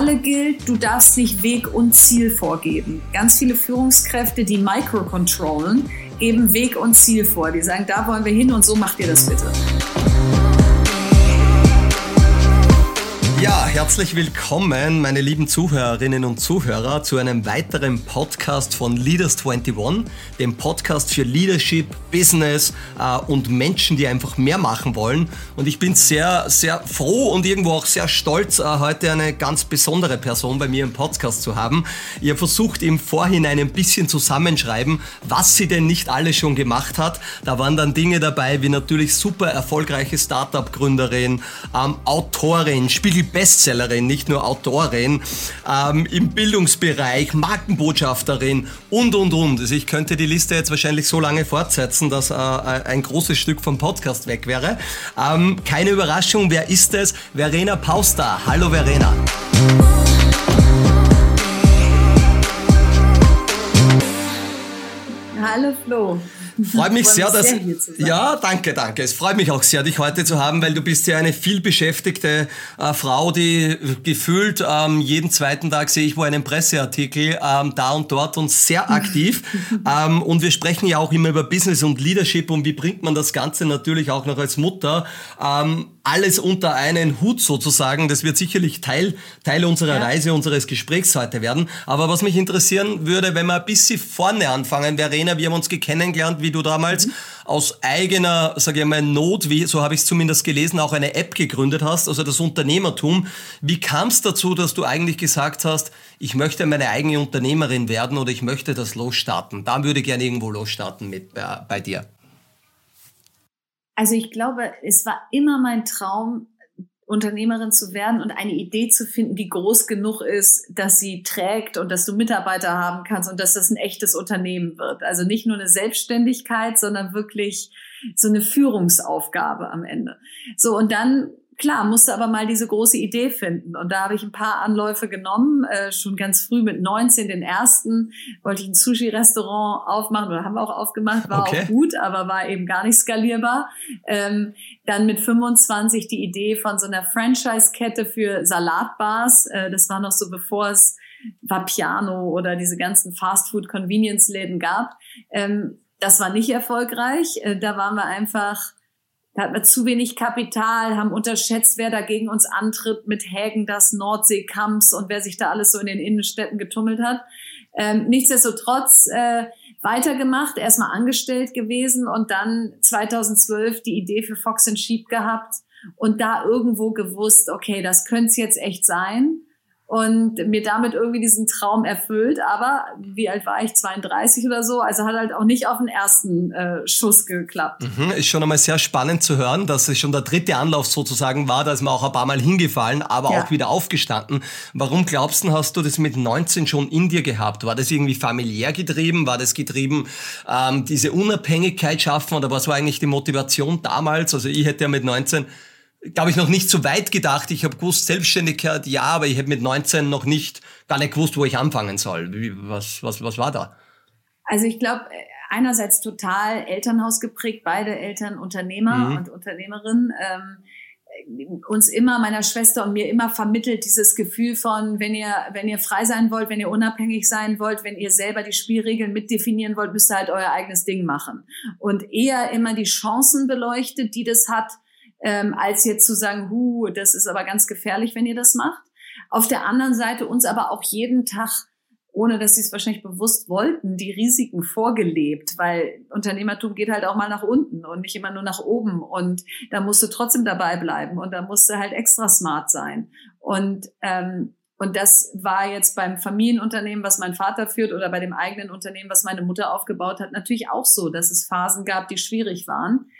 alle gilt, du darfst nicht Weg und Ziel vorgeben. Ganz viele Führungskräfte, die microcontrollen, geben Weg und Ziel vor. Die sagen, da wollen wir hin und so macht ihr das bitte. Ja, herzlich willkommen, meine lieben Zuhörerinnen und Zuhörer, zu einem weiteren Podcast von Leaders 21, dem Podcast für Leadership, Business äh, und Menschen, die einfach mehr machen wollen. Und ich bin sehr, sehr froh und irgendwo auch sehr stolz, äh, heute eine ganz besondere Person bei mir im Podcast zu haben. Ihr versucht im Vorhinein ein bisschen zusammenschreiben, was sie denn nicht alles schon gemacht hat. Da waren dann Dinge dabei wie natürlich super erfolgreiche Startup-Gründerin, ähm, Autorin, Spiegel Bestsellerin, nicht nur Autorin, ähm, im Bildungsbereich, Markenbotschafterin und, und, und. Also ich könnte die Liste jetzt wahrscheinlich so lange fortsetzen, dass äh, ein großes Stück vom Podcast weg wäre. Ähm, keine Überraschung, wer ist es? Verena Pauster. Hallo Verena. Hallo Flo. Freut mich sehr, dass ja, danke, danke. Es freut mich auch sehr, dich heute zu haben, weil du bist ja eine vielbeschäftigte äh, Frau, die gefühlt ähm, jeden zweiten Tag sehe ich wo einen Presseartikel ähm, da und dort und sehr aktiv. ähm, und wir sprechen ja auch immer über Business und Leadership und wie bringt man das Ganze natürlich auch noch als Mutter ähm, alles unter einen Hut sozusagen. Das wird sicherlich Teil, Teil unserer ja. Reise, unseres Gesprächs heute werden. Aber was mich interessieren würde, wenn wir ein bisschen vorne anfangen, Verena, wir haben uns kennengelernt, wie du damals mhm. aus eigener, sage ich mal, Not, wie, so habe ich es zumindest gelesen, auch eine App gegründet hast, also das Unternehmertum. Wie kam es dazu, dass du eigentlich gesagt hast, ich möchte meine eigene Unternehmerin werden oder ich möchte das losstarten? Da würde ich gerne irgendwo losstarten mit äh, bei dir. Also ich glaube, es war immer mein Traum, Unternehmerin zu werden und eine Idee zu finden, die groß genug ist, dass sie trägt und dass du Mitarbeiter haben kannst und dass das ein echtes Unternehmen wird. Also nicht nur eine Selbstständigkeit, sondern wirklich so eine Führungsaufgabe am Ende. So, und dann klar, musste aber mal diese große Idee finden. Und da habe ich ein paar Anläufe genommen, äh, schon ganz früh mit 19, den ersten, wollte ich ein Sushi-Restaurant aufmachen oder haben wir auch aufgemacht, war okay. auch gut, aber war eben gar nicht skalierbar. Ähm, dann mit 25 die Idee von so einer Franchise-Kette für Salatbars. Äh, das war noch so, bevor es Vapiano oder diese ganzen Fast-Food-Convenience-Läden gab. Ähm, das war nicht erfolgreich. Äh, da waren wir einfach da hatten wir zu wenig Kapital, haben unterschätzt, wer da gegen uns antritt mit Hägen, das Nordseekamps und wer sich da alles so in den Innenstädten getummelt hat. Ähm, nichtsdestotrotz äh, weitergemacht, erstmal angestellt gewesen und dann 2012 die Idee für Fox and Sheep gehabt und da irgendwo gewusst, okay, das könnte es jetzt echt sein und mir damit irgendwie diesen Traum erfüllt. Aber wie alt war ich? 32 oder so. Also hat halt auch nicht auf den ersten äh, Schuss geklappt. Mhm, ist schon einmal sehr spannend zu hören, dass es schon der dritte Anlauf sozusagen war. Da ist man auch ein paar Mal hingefallen, aber ja. auch wieder aufgestanden. Warum glaubst du, hast du das mit 19 schon in dir gehabt? War das irgendwie familiär getrieben? War das getrieben, ähm, diese Unabhängigkeit schaffen? Oder was war eigentlich die Motivation damals? Also ich hätte ja mit 19 glaube ich, noch nicht so weit gedacht. Ich habe gewusst, Selbstständigkeit, ja, aber ich habe mit 19 noch nicht, gar nicht gewusst, wo ich anfangen soll. Wie, was, was, was war da? Also ich glaube, einerseits total Elternhaus geprägt, beide Eltern Unternehmer mhm. und Unternehmerinnen. Ähm, uns immer, meiner Schwester und mir immer vermittelt dieses Gefühl von, wenn ihr, wenn ihr frei sein wollt, wenn ihr unabhängig sein wollt, wenn ihr selber die Spielregeln mitdefinieren wollt, müsst ihr halt euer eigenes Ding machen. Und eher immer die Chancen beleuchtet, die das hat, ähm, als jetzt zu sagen, hu, das ist aber ganz gefährlich, wenn ihr das macht. Auf der anderen Seite uns aber auch jeden Tag ohne dass sie es wahrscheinlich bewusst wollten, die Risiken vorgelebt, weil Unternehmertum geht halt auch mal nach unten und nicht immer nur nach oben. Und da musst du trotzdem dabei bleiben und da musst du halt extra smart sein. Und, ähm, und das war jetzt beim Familienunternehmen, was mein Vater führt, oder bei dem eigenen Unternehmen, was meine Mutter aufgebaut hat, natürlich auch so, dass es Phasen gab, die schwierig waren.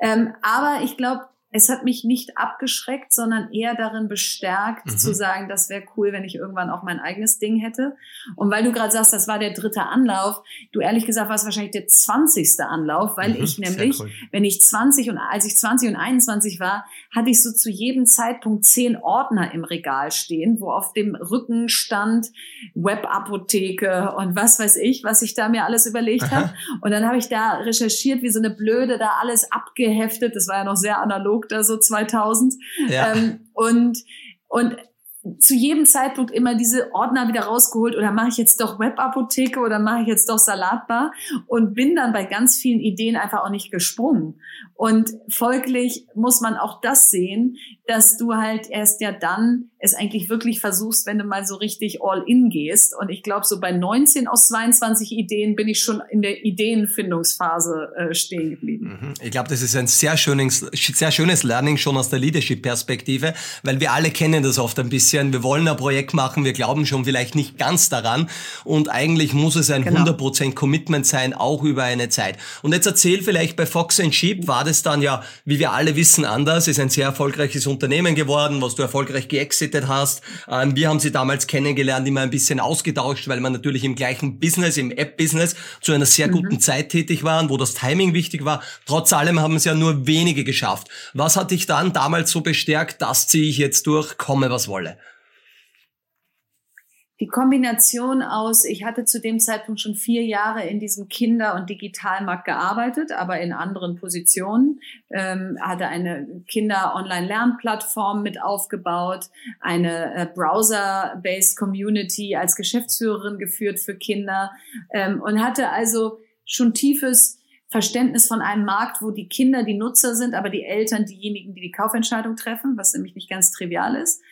Ähm, aber ich glaube, es hat mich nicht abgeschreckt, sondern eher darin bestärkt, mhm. zu sagen, das wäre cool, wenn ich irgendwann auch mein eigenes Ding hätte. Und weil du gerade sagst, das war der dritte Anlauf, du ehrlich gesagt warst wahrscheinlich der zwanzigste Anlauf, weil mhm, ich nämlich, cool. wenn ich 20 und als ich 20 und 21 war, hatte ich so zu jedem Zeitpunkt zehn Ordner im Regal stehen, wo auf dem Rücken stand Webapotheke und was weiß ich, was ich da mir alles überlegt habe. Und dann habe ich da recherchiert, wie so eine Blöde, da alles abgeheftet. Das war ja noch sehr analog da so 2000. Ja. Ähm, und, und zu jedem Zeitpunkt immer diese Ordner wieder rausgeholt oder mache ich jetzt doch Webapotheke oder mache ich jetzt doch Salatbar und bin dann bei ganz vielen Ideen einfach auch nicht gesprungen. Und folglich muss man auch das sehen, dass du halt erst ja dann es eigentlich wirklich versuchst, wenn du mal so richtig all in gehst. Und ich glaube, so bei 19 aus 22 Ideen bin ich schon in der Ideenfindungsphase äh, stehen geblieben. Mhm. Ich glaube, das ist ein sehr schönes, sehr schönes Learning schon aus der Leadership-Perspektive, weil wir alle kennen das oft ein bisschen. Wir wollen ein Projekt machen, wir glauben schon vielleicht nicht ganz daran. Und eigentlich muss es ein genau. 100% Commitment sein, auch über eine Zeit. Und jetzt erzähl vielleicht bei Fox Sheep, war das dann ja, wie wir alle wissen, anders, ist ein sehr erfolgreiches Unternehmen geworden, was du erfolgreich geexitet hast. Ähm, wir haben sie damals kennengelernt, immer ein bisschen ausgetauscht, weil wir natürlich im gleichen Business, im App-Business, zu einer sehr mhm. guten Zeit tätig waren, wo das Timing wichtig war. Trotz allem haben es ja nur wenige geschafft. Was hat dich dann damals so bestärkt, das ziehe ich jetzt durch, komme was wolle? Die Kombination aus, ich hatte zu dem Zeitpunkt schon vier Jahre in diesem Kinder- und Digitalmarkt gearbeitet, aber in anderen Positionen, ähm, hatte eine Kinder-Online-Lernplattform mit aufgebaut, eine äh, Browser-based Community als Geschäftsführerin geführt für Kinder ähm, und hatte also schon tiefes Verständnis von einem Markt, wo die Kinder die Nutzer sind, aber die Eltern diejenigen, die die Kaufentscheidung treffen, was nämlich nicht ganz trivial ist.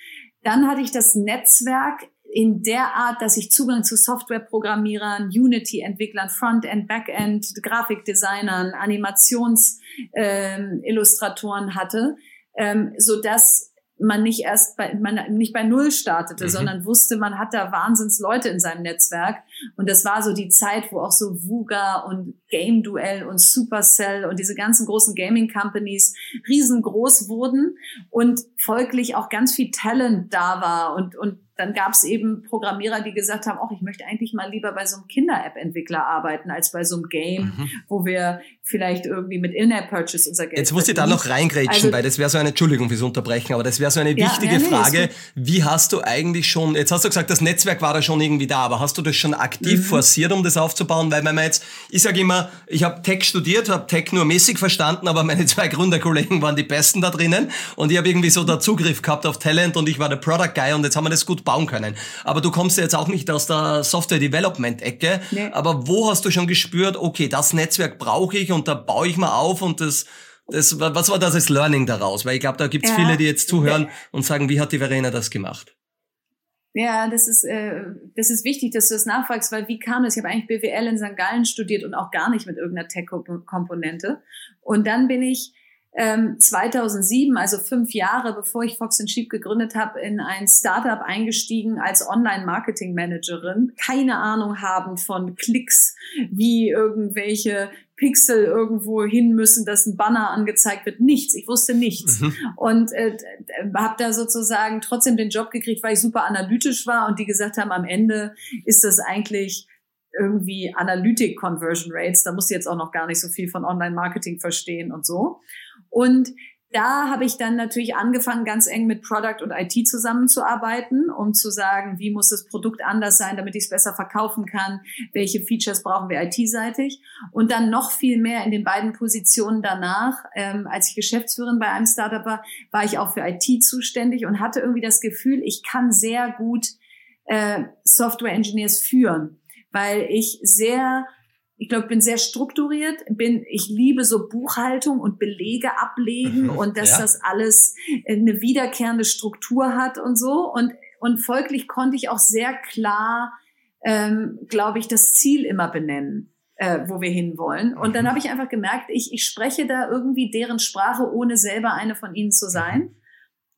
Dann hatte ich das Netzwerk in der Art, dass ich Zugang zu Softwareprogrammierern, Unity-Entwicklern, Frontend, Backend, Grafikdesignern, Animationsillustratoren ähm, hatte, ähm, so dass man nicht erst bei, man nicht bei Null startete, mhm. sondern wusste, man hat da wahnsinns Leute in seinem Netzwerk. Und das war so die Zeit, wo auch so Vuga und Game Duel und Supercell und diese ganzen großen Gaming Companies riesengroß wurden und folglich auch ganz viel Talent da war und, und dann gab es eben Programmierer, die gesagt haben, auch ich möchte eigentlich mal lieber bei so einem Kinder-App-Entwickler arbeiten, als bei so einem Game, mhm. wo wir vielleicht irgendwie mit In-App-Purchase unser Geld Jetzt muss ich da noch reingrätschen, also, weil das wäre so eine, Entschuldigung fürs Unterbrechen, aber das wäre so eine wichtige ja, nee, Frage. Wie hast du eigentlich schon, jetzt hast du gesagt, das Netzwerk war da schon irgendwie da, aber hast du das schon aktiv mhm. forciert, um das aufzubauen? Weil wenn man jetzt, ich sage immer, ich habe Tech studiert, habe Tech nur mäßig verstanden, aber meine zwei Gründerkollegen waren die Besten da drinnen und ich habe irgendwie so da Zugriff gehabt auf Talent und ich war der Product Guy und jetzt haben wir das gut bauen können. Aber du kommst ja jetzt auch nicht aus der Software Development Ecke. Nee. Aber wo hast du schon gespürt, okay, das Netzwerk brauche ich und da baue ich mal auf und das, das, was war das als Learning daraus? Weil ich glaube, da gibt es ja. viele, die jetzt zuhören und sagen, wie hat die Verena das gemacht? Ja, das ist, äh, das ist wichtig, dass du das nachfragst, weil wie kam das? Ich habe eigentlich BWL in St. Gallen studiert und auch gar nicht mit irgendeiner Tech-Komponente. Und dann bin ich ähm, 2007, also fünf Jahre bevor ich Fox Sheep gegründet habe, in ein Startup eingestiegen als Online-Marketing-Managerin. Keine Ahnung haben von Klicks, wie irgendwelche Pixel irgendwo hin müssen, dass ein Banner angezeigt wird. Nichts. Ich wusste nichts. Mhm. Und äh, habe da sozusagen trotzdem den Job gekriegt, weil ich super analytisch war und die gesagt haben, am Ende ist das eigentlich irgendwie Analytic Conversion Rates. Da muss ich jetzt auch noch gar nicht so viel von Online-Marketing verstehen und so. Und da habe ich dann natürlich angefangen, ganz eng mit Product und IT zusammenzuarbeiten, um zu sagen, wie muss das Produkt anders sein, damit ich es besser verkaufen kann, welche Features brauchen wir IT-seitig. Und dann noch viel mehr in den beiden Positionen danach, ähm, als ich Geschäftsführerin bei einem Startup war, war ich auch für IT zuständig und hatte irgendwie das Gefühl, ich kann sehr gut äh, Software-Engineers führen, weil ich sehr ich glaube, bin sehr strukturiert, bin, ich liebe so Buchhaltung und Belege ablegen mhm, und dass ja. das alles eine wiederkehrende Struktur hat und so. Und, und folglich konnte ich auch sehr klar, ähm, glaube ich, das Ziel immer benennen, äh, wo wir hinwollen. Und dann mhm. habe ich einfach gemerkt, ich, ich spreche da irgendwie deren Sprache, ohne selber eine von ihnen zu sein.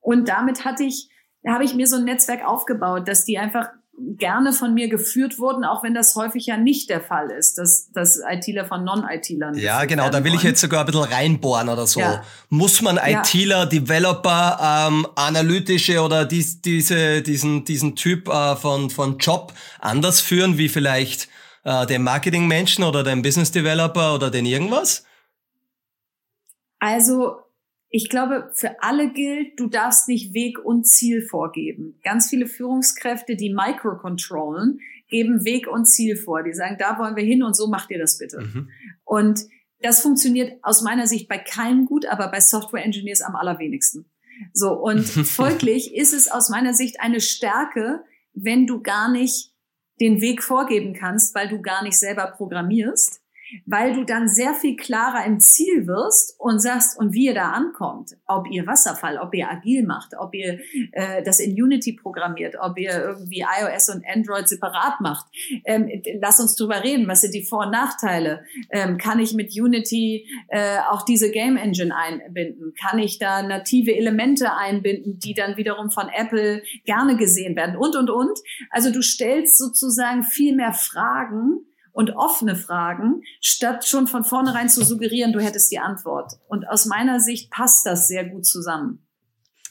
Und damit hatte ich, habe ich mir so ein Netzwerk aufgebaut, dass die einfach gerne von mir geführt wurden, auch wenn das häufig ja nicht der Fall ist, dass, dass ITler von Non-ITlern. Ja, genau, da will ich jetzt sogar ein bisschen reinbohren oder so. Ja. Muss man ITler, ja. Developer, ähm, analytische oder dies, diese, diesen, diesen Typ äh, von, von Job anders führen, wie vielleicht äh, den Marketingmenschen oder den Business Developer oder den irgendwas? Also ich glaube, für alle gilt, du darfst nicht Weg und Ziel vorgeben. Ganz viele Führungskräfte, die microcontrollen, geben Weg und Ziel vor. Die sagen, da wollen wir hin und so macht ihr das bitte. Mhm. Und das funktioniert aus meiner Sicht bei keinem gut, aber bei Software Engineers am allerwenigsten. So, und folglich ist es aus meiner Sicht eine Stärke, wenn du gar nicht den Weg vorgeben kannst, weil du gar nicht selber programmierst, weil du dann sehr viel klarer im Ziel wirst und sagst, und wie ihr da ankommt, ob ihr Wasserfall, ob ihr agil macht, ob ihr äh, das in Unity programmiert, ob ihr irgendwie iOS und Android separat macht. Ähm, lass uns drüber reden, was sind die Vor- und Nachteile? Ähm, kann ich mit Unity äh, auch diese Game Engine einbinden? Kann ich da native Elemente einbinden, die dann wiederum von Apple gerne gesehen werden? Und, und, und. Also du stellst sozusagen viel mehr Fragen, und offene Fragen, statt schon von vornherein zu suggerieren, du hättest die Antwort. Und aus meiner Sicht passt das sehr gut zusammen.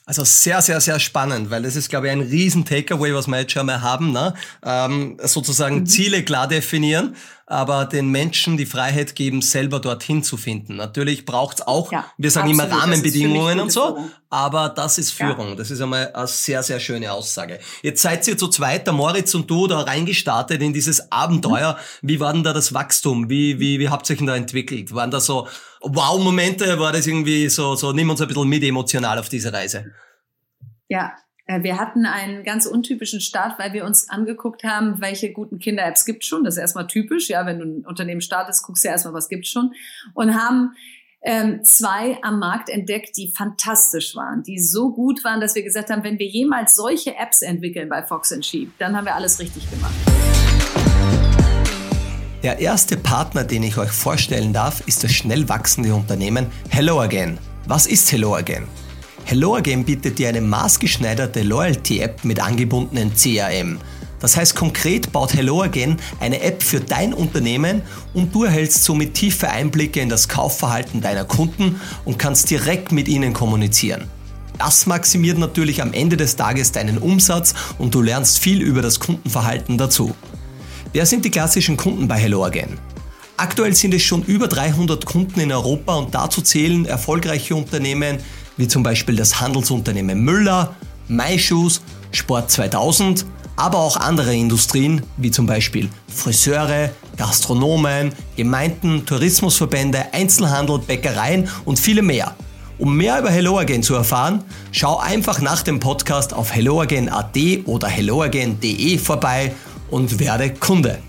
Also sehr, sehr, sehr spannend, weil das ist, glaube ich, ein riesen Takeaway, was wir jetzt schon mal haben. Ne? Ähm, sozusagen mhm. Ziele klar definieren, aber den Menschen die Freiheit geben, selber dorthin zu finden. Natürlich braucht's auch, ja, wir sagen absolut, immer Rahmenbedingungen und so, Führung. aber das ist Führung. Ja. Das ist einmal eine sehr, sehr schöne Aussage. Jetzt seid ihr zu zweit, der Moritz und du, da reingestartet in dieses Abenteuer. Mhm. Wie war denn da das Wachstum? Wie, wie, wie habt ihr euch denn da entwickelt? Waren da so Wow-Momente? War das irgendwie so, so, nimm uns ein bisschen mit emotional auf diese Reise? Ja, wir hatten einen ganz untypischen Start, weil wir uns angeguckt haben, welche guten Kinder-Apps gibt schon. Das ist erstmal typisch. Ja, wenn du ein Unternehmen startest, guckst du ja erstmal, was gibt's schon. Und haben ähm, zwei am Markt entdeckt, die fantastisch waren, die so gut waren, dass wir gesagt haben, wenn wir jemals solche Apps entwickeln bei Fox Sheep, dann haben wir alles richtig gemacht. Der erste Partner, den ich euch vorstellen darf, ist das schnell wachsende Unternehmen Hello Again. Was ist Hello Again? Hello Again bietet dir eine maßgeschneiderte Loyalty-App mit angebundenen CRM. Das heißt konkret baut Hello Again eine App für dein Unternehmen und du erhältst somit tiefe Einblicke in das Kaufverhalten deiner Kunden und kannst direkt mit ihnen kommunizieren. Das maximiert natürlich am Ende des Tages deinen Umsatz und du lernst viel über das Kundenverhalten dazu. Wer sind die klassischen Kunden bei Hello Again? Aktuell sind es schon über 300 Kunden in Europa und dazu zählen erfolgreiche Unternehmen wie zum Beispiel das Handelsunternehmen Müller, MyShoes, Sport 2000, aber auch andere Industrien wie zum Beispiel Friseure, Gastronomen, Gemeinden, Tourismusverbände, Einzelhandel, Bäckereien und viele mehr. Um mehr über HelloAgain zu erfahren, schau einfach nach dem Podcast auf helloagain.at oder helloagain.de vorbei und werde Kunde.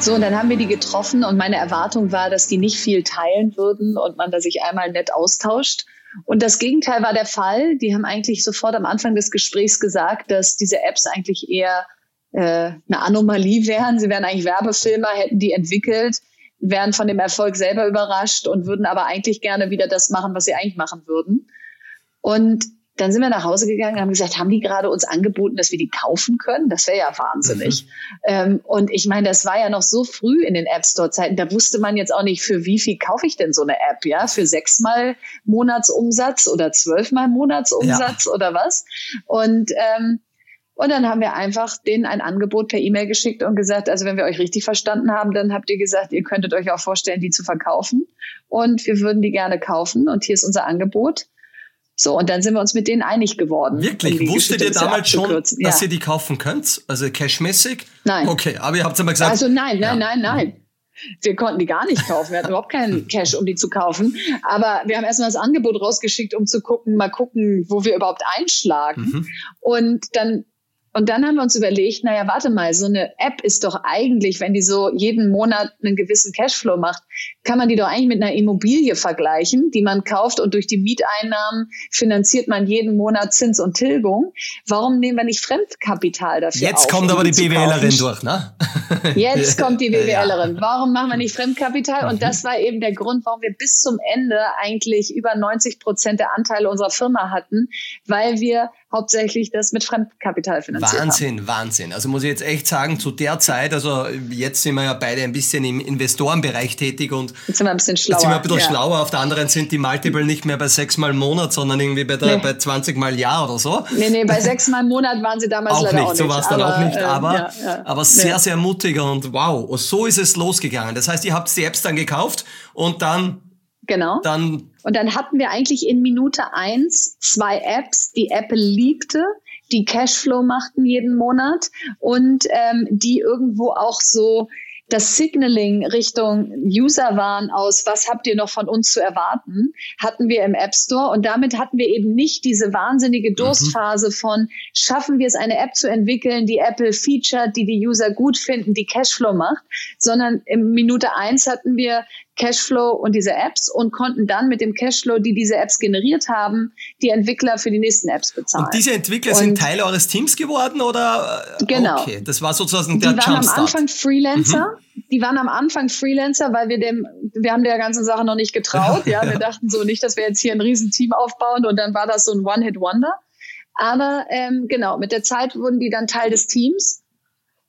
So, und dann haben wir die getroffen und meine Erwartung war, dass die nicht viel teilen würden und man da sich einmal nett austauscht. Und das Gegenteil war der Fall. Die haben eigentlich sofort am Anfang des Gesprächs gesagt, dass diese Apps eigentlich eher äh, eine Anomalie wären. Sie wären eigentlich Werbefilmer, hätten die entwickelt, wären von dem Erfolg selber überrascht und würden aber eigentlich gerne wieder das machen, was sie eigentlich machen würden. Und dann sind wir nach Hause gegangen und haben gesagt, haben die gerade uns angeboten, dass wir die kaufen können? Das wäre ja wahnsinnig. Mhm. Ähm, und ich meine, das war ja noch so früh in den App Store-Zeiten. Da wusste man jetzt auch nicht, für wie viel kaufe ich denn so eine App? Ja, für sechsmal Monatsumsatz oder zwölfmal Monatsumsatz ja. oder was? Und ähm, und dann haben wir einfach denen ein Angebot per E-Mail geschickt und gesagt, also wenn wir euch richtig verstanden haben, dann habt ihr gesagt, ihr könntet euch auch vorstellen, die zu verkaufen. Und wir würden die gerne kaufen. Und hier ist unser Angebot. So, und dann sind wir uns mit denen einig geworden. Wirklich? Wusstet ihr damals schon, dass ja. ihr die kaufen könnt? Also cashmäßig? Nein. Okay, aber ihr habt ja mal gesagt. Also nein, nein, ja. nein, nein. Wir konnten die gar nicht kaufen. Wir hatten überhaupt keinen Cash, um die zu kaufen. Aber wir haben erstmal das Angebot rausgeschickt, um zu gucken, mal gucken, wo wir überhaupt einschlagen. Mhm. Und dann und dann haben wir uns überlegt, naja, warte mal, so eine App ist doch eigentlich, wenn die so jeden Monat einen gewissen Cashflow macht, kann man die doch eigentlich mit einer Immobilie vergleichen, die man kauft und durch die Mieteinnahmen finanziert man jeden Monat Zins und Tilgung. Warum nehmen wir nicht Fremdkapital dafür Jetzt auf, kommt aber die BWLerin durch, ne? Jetzt kommt die BWLerin. Warum machen wir nicht Fremdkapital? Und das war eben der Grund, warum wir bis zum Ende eigentlich über 90 Prozent der Anteile unserer Firma hatten, weil wir hauptsächlich das mit Fremdkapital finanziert Wahnsinn, haben. Wahnsinn. Also muss ich jetzt echt sagen, zu der Zeit, also jetzt sind wir ja beide ein bisschen im Investorenbereich tätig und jetzt sind wir ein bisschen schlauer. Jetzt sind wir ein bisschen ja. schlauer. Auf der anderen sind die Multiple nicht mehr bei sechs Mal im Monat, sondern irgendwie bei, der, nee. bei 20 Mal Jahr oder so. Nee, nee, bei sechs Mal im Monat waren sie damals auch leider nicht. auch nicht. So war es dann aber, auch nicht, äh, aber, ja, ja. aber sehr, sehr mutig und wow, so ist es losgegangen. Das heißt, ihr habt die Apps dann gekauft und dann Genau. Dann und dann hatten wir eigentlich in Minute eins zwei Apps, die Apple liebte, die Cashflow machten jeden Monat und ähm, die irgendwo auch so das Signaling Richtung User waren aus, was habt ihr noch von uns zu erwarten, hatten wir im App Store und damit hatten wir eben nicht diese wahnsinnige. Durstphase mhm. von, schaffen wir es, eine App zu entwickeln, die Apple featured, die die User gut finden, die Cashflow macht, sondern im Minute eins hatten wir Cashflow und diese Apps und konnten dann mit dem Cashflow, die diese Apps generiert haben, die Entwickler für die nächsten Apps bezahlen. Und diese Entwickler und sind Teil eures Teams geworden oder? Genau. Okay, das war sozusagen der Die waren Jumpstart. am Anfang Freelancer. Mhm. Die waren am Anfang Freelancer, weil wir dem, wir haben der ganzen Sache noch nicht getraut. ja, wir dachten so nicht, dass wir jetzt hier ein Riesenteam aufbauen und dann war das so ein One-Hit-Wonder. Aber ähm, genau, mit der Zeit wurden die dann Teil des Teams.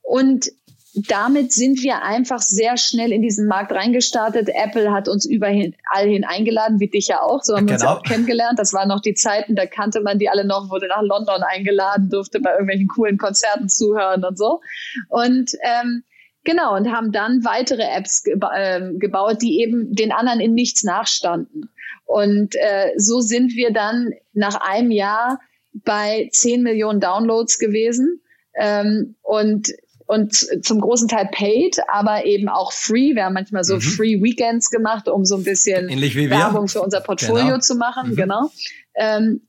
Und damit sind wir einfach sehr schnell in diesen Markt reingestartet. Apple hat uns überall hin eingeladen, wie dich ja auch. So haben wir uns genau. auch kennengelernt. Das waren noch die Zeiten, da kannte man die alle noch, wurde nach London eingeladen, durfte bei irgendwelchen coolen Konzerten zuhören und so. Und ähm, genau, und haben dann weitere Apps geba äh, gebaut, die eben den anderen in nichts nachstanden. Und äh, so sind wir dann nach einem Jahr bei 10 Millionen Downloads gewesen. Ähm, und und zum großen Teil paid, aber eben auch free. Wir haben manchmal so mhm. Free Weekends gemacht, um so ein bisschen Werbung für unser Portfolio genau. zu machen. Mhm. Genau. Ähm,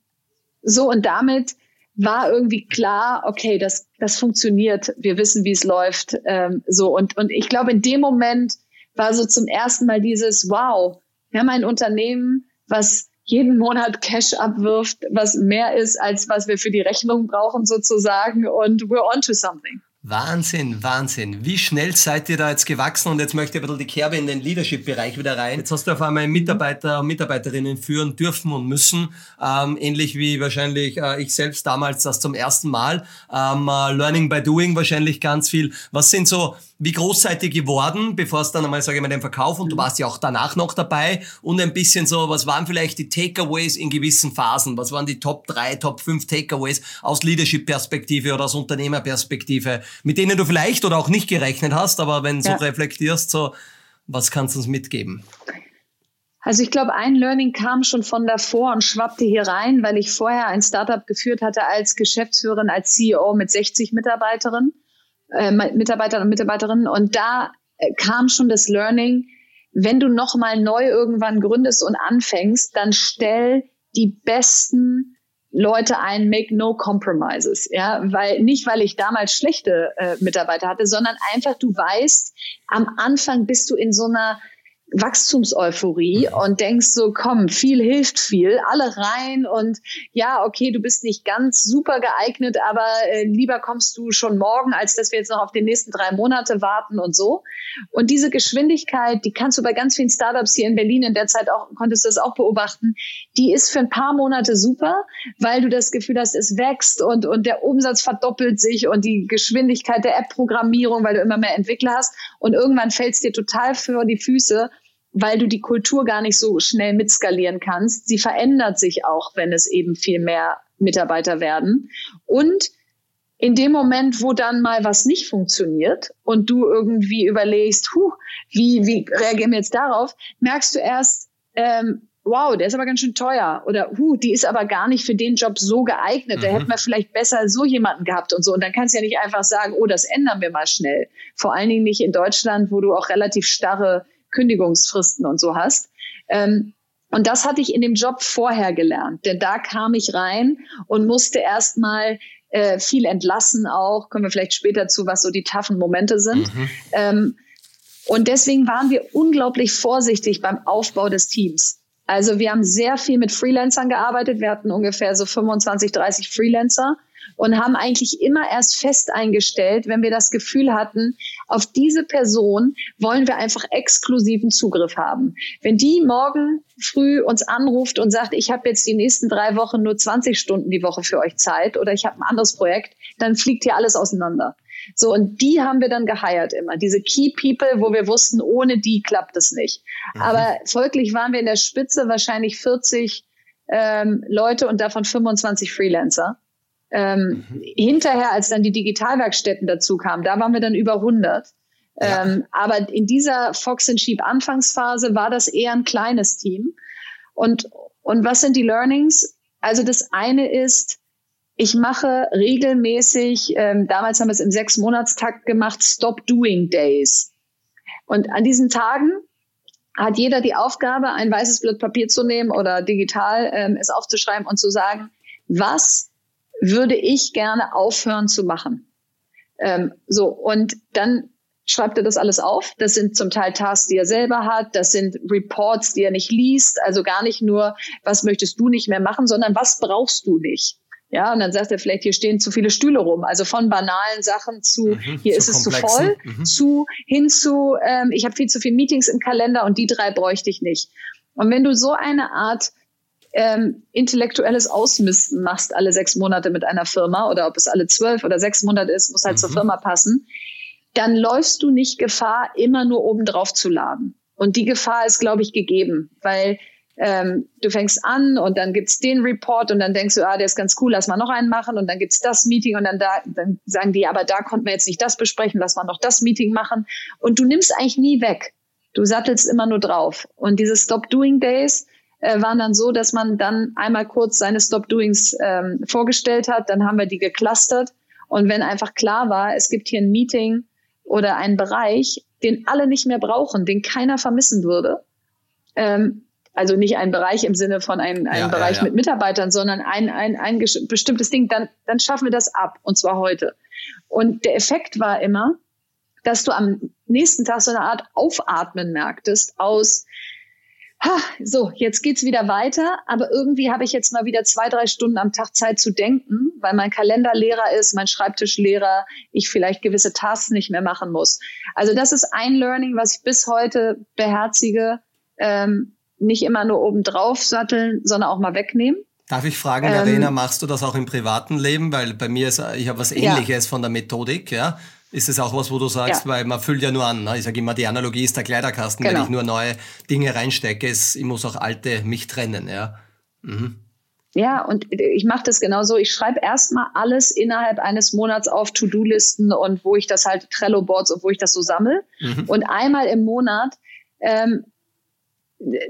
so und damit war irgendwie klar, okay, das, das funktioniert. Wir wissen, wie es läuft. Ähm, so und, und ich glaube, in dem Moment war so zum ersten Mal dieses, wow, wir haben ein Unternehmen, was jeden Monat Cash abwirft, was mehr ist, als was wir für die Rechnung brauchen sozusagen und we're on to something. Wahnsinn, Wahnsinn. Wie schnell seid ihr da jetzt gewachsen? Und jetzt möchte ich ein bisschen die Kerbe in den Leadership-Bereich wieder rein. Jetzt hast du auf einmal Mitarbeiter und Mitarbeiterinnen führen dürfen und müssen. Ähm, ähnlich wie wahrscheinlich äh, ich selbst damals das zum ersten Mal. Ähm, äh, Learning by Doing wahrscheinlich ganz viel. Was sind so wie groß seid ihr geworden, bevor es dann einmal, sage ich mal, den Verkauf und du warst ja auch danach noch dabei und ein bisschen so, was waren vielleicht die Takeaways in gewissen Phasen? Was waren die Top 3, Top 5 Takeaways aus Leadership-Perspektive oder aus Unternehmerperspektive, mit denen du vielleicht oder auch nicht gerechnet hast, aber wenn du ja. so reflektierst, so, was kannst du uns mitgeben? Also ich glaube, ein Learning kam schon von davor und schwappte hier rein, weil ich vorher ein Startup geführt hatte als Geschäftsführerin, als CEO mit 60 Mitarbeiterinnen äh, Mitarbeiter und Mitarbeiterinnen. Und da äh, kam schon das Learning, wenn du nochmal neu irgendwann gründest und anfängst, dann stell die besten Leute ein, make no compromises, ja, weil nicht, weil ich damals schlechte äh, Mitarbeiter hatte, sondern einfach du weißt, am Anfang bist du in so einer Wachstumseuphorie mhm. und denkst so, komm, viel hilft viel, alle rein und ja, okay, du bist nicht ganz super geeignet, aber äh, lieber kommst du schon morgen, als dass wir jetzt noch auf die nächsten drei Monate warten und so. Und diese Geschwindigkeit, die kannst du bei ganz vielen Startups hier in Berlin in der Zeit auch, konntest du das auch beobachten, die ist für ein paar Monate super, weil du das Gefühl hast, es wächst und, und der Umsatz verdoppelt sich und die Geschwindigkeit der App-Programmierung, weil du immer mehr Entwickler hast und irgendwann fällt es dir total für die Füße, weil du die Kultur gar nicht so schnell mitskalieren kannst. Sie verändert sich auch, wenn es eben viel mehr Mitarbeiter werden. Und in dem Moment, wo dann mal was nicht funktioniert und du irgendwie überlegst, huh, wie, wie reagieren wir jetzt darauf, merkst du erst, ähm, wow, der ist aber ganz schön teuer oder huh, die ist aber gar nicht für den Job so geeignet, mhm. da hätten wir vielleicht besser so jemanden gehabt und so. Und dann kannst du ja nicht einfach sagen, oh, das ändern wir mal schnell. Vor allen Dingen nicht in Deutschland, wo du auch relativ starre Kündigungsfristen und so hast. Ähm, und das hatte ich in dem Job vorher gelernt, denn da kam ich rein und musste erstmal äh, viel entlassen auch. Kommen wir vielleicht später zu, was so die taffen Momente sind. Mhm. Ähm, und deswegen waren wir unglaublich vorsichtig beim Aufbau des Teams. Also wir haben sehr viel mit Freelancern gearbeitet. Wir hatten ungefähr so 25, 30 Freelancer und haben eigentlich immer erst fest eingestellt, wenn wir das Gefühl hatten, auf diese Person wollen wir einfach exklusiven Zugriff haben. Wenn die morgen früh uns anruft und sagt, ich habe jetzt die nächsten drei Wochen nur 20 Stunden die Woche für euch Zeit oder ich habe ein anderes Projekt, dann fliegt hier alles auseinander. So, und die haben wir dann geheiert immer. Diese Key People, wo wir wussten, ohne die klappt es nicht. Mhm. Aber folglich waren wir in der Spitze wahrscheinlich 40 ähm, Leute und davon 25 Freelancer. Ähm, mhm. Hinterher, als dann die Digitalwerkstätten dazu kamen, da waren wir dann über 100. Ja. Ähm, aber in dieser Fox and Sheep Anfangsphase war das eher ein kleines Team. Und, und was sind die Learnings? Also das eine ist, ich mache regelmäßig, ähm, damals haben wir es im Sechs-Monatstakt gemacht, Stop Doing Days. Und an diesen Tagen hat jeder die Aufgabe, ein weißes Blatt Papier zu nehmen oder digital ähm, es aufzuschreiben und zu sagen, was würde ich gerne aufhören zu machen? Ähm, so, und dann schreibt er das alles auf. Das sind zum Teil Tasks, die er selber hat. Das sind Reports, die er nicht liest. Also gar nicht nur, was möchtest du nicht mehr machen, sondern was brauchst du nicht? Ja, und dann sagt er vielleicht, hier stehen zu viele Stühle rum. Also von banalen Sachen zu, mhm, hier ist es zu voll, mhm. zu hin zu, ähm, ich habe viel zu viele Meetings im Kalender und die drei bräuchte ich nicht. Und wenn du so eine Art ähm, intellektuelles Ausmisten machst alle sechs Monate mit einer Firma oder ob es alle zwölf oder sechs Monate ist, muss halt mhm. zur Firma passen, dann läufst du nicht Gefahr, immer nur oben drauf zu laden. Und die Gefahr ist, glaube ich, gegeben, weil ähm, du fängst an und dann gibt's den Report und dann denkst du, ah, der ist ganz cool, lass mal noch einen machen und dann gibt's das Meeting und dann, da, dann sagen die, aber da konnten wir jetzt nicht das besprechen, lass mal noch das Meeting machen und du nimmst eigentlich nie weg. Du sattelst immer nur drauf. Und diese Stop-Doing-Days äh, waren dann so, dass man dann einmal kurz seine Stop-Doings ähm, vorgestellt hat, dann haben wir die geclustert und wenn einfach klar war, es gibt hier ein Meeting oder einen Bereich, den alle nicht mehr brauchen, den keiner vermissen würde, ähm, also nicht ein Bereich im Sinne von einem, einem ja, Bereich ja, ja. mit Mitarbeitern, sondern ein, ein, ein bestimmtes Ding, dann, dann schaffen wir das ab und zwar heute. Und der Effekt war immer, dass du am nächsten Tag so eine Art Aufatmen merktest aus, ha, so, jetzt geht's wieder weiter, aber irgendwie habe ich jetzt mal wieder zwei, drei Stunden am Tag Zeit zu denken, weil mein Kalender leerer ist, mein Schreibtisch leerer, ich vielleicht gewisse Tasks nicht mehr machen muss. Also das ist ein Learning, was ich bis heute beherzige. Ähm, nicht immer nur oben drauf satteln, sondern auch mal wegnehmen. Darf ich fragen, ähm, Verena, machst du das auch im privaten Leben? Weil bei mir ist, ich habe was ähnliches ja. von der Methodik, ja. Ist es auch was, wo du sagst, ja. weil man füllt ja nur an. Ne? Ich sage immer, die Analogie ist der Kleiderkasten. Genau. Wenn ich nur neue Dinge reinstecke, ist, ich muss auch alte mich trennen, ja. Mhm. Ja, und ich mache das genauso. Ich schreibe erstmal alles innerhalb eines Monats auf To-Do-Listen und wo ich das halt Trello-Boards und wo ich das so sammle. Mhm. Und einmal im Monat ähm,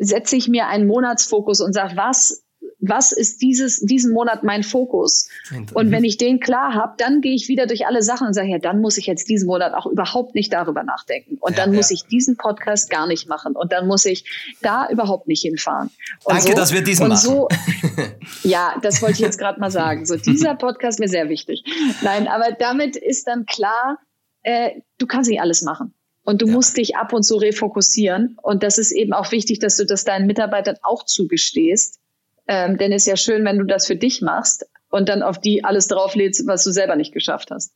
setze ich mir einen Monatsfokus und sage, was was ist dieses, diesen Monat mein Fokus? Und wenn ich den klar habe, dann gehe ich wieder durch alle Sachen und sage, ja, dann muss ich jetzt diesen Monat auch überhaupt nicht darüber nachdenken. Und ja, dann muss ich diesen Podcast gar nicht machen. Und dann muss ich da überhaupt nicht hinfahren. Und Danke, so, dass wir diesen machen. So, ja, das wollte ich jetzt gerade mal sagen. So, dieser Podcast mir sehr wichtig. Nein, aber damit ist dann klar, äh, du kannst nicht alles machen. Und du ja. musst dich ab und zu refokussieren. Und das ist eben auch wichtig, dass du das deinen Mitarbeitern auch zugestehst. Ähm, denn es ist ja schön, wenn du das für dich machst und dann auf die alles drauflädst, was du selber nicht geschafft hast.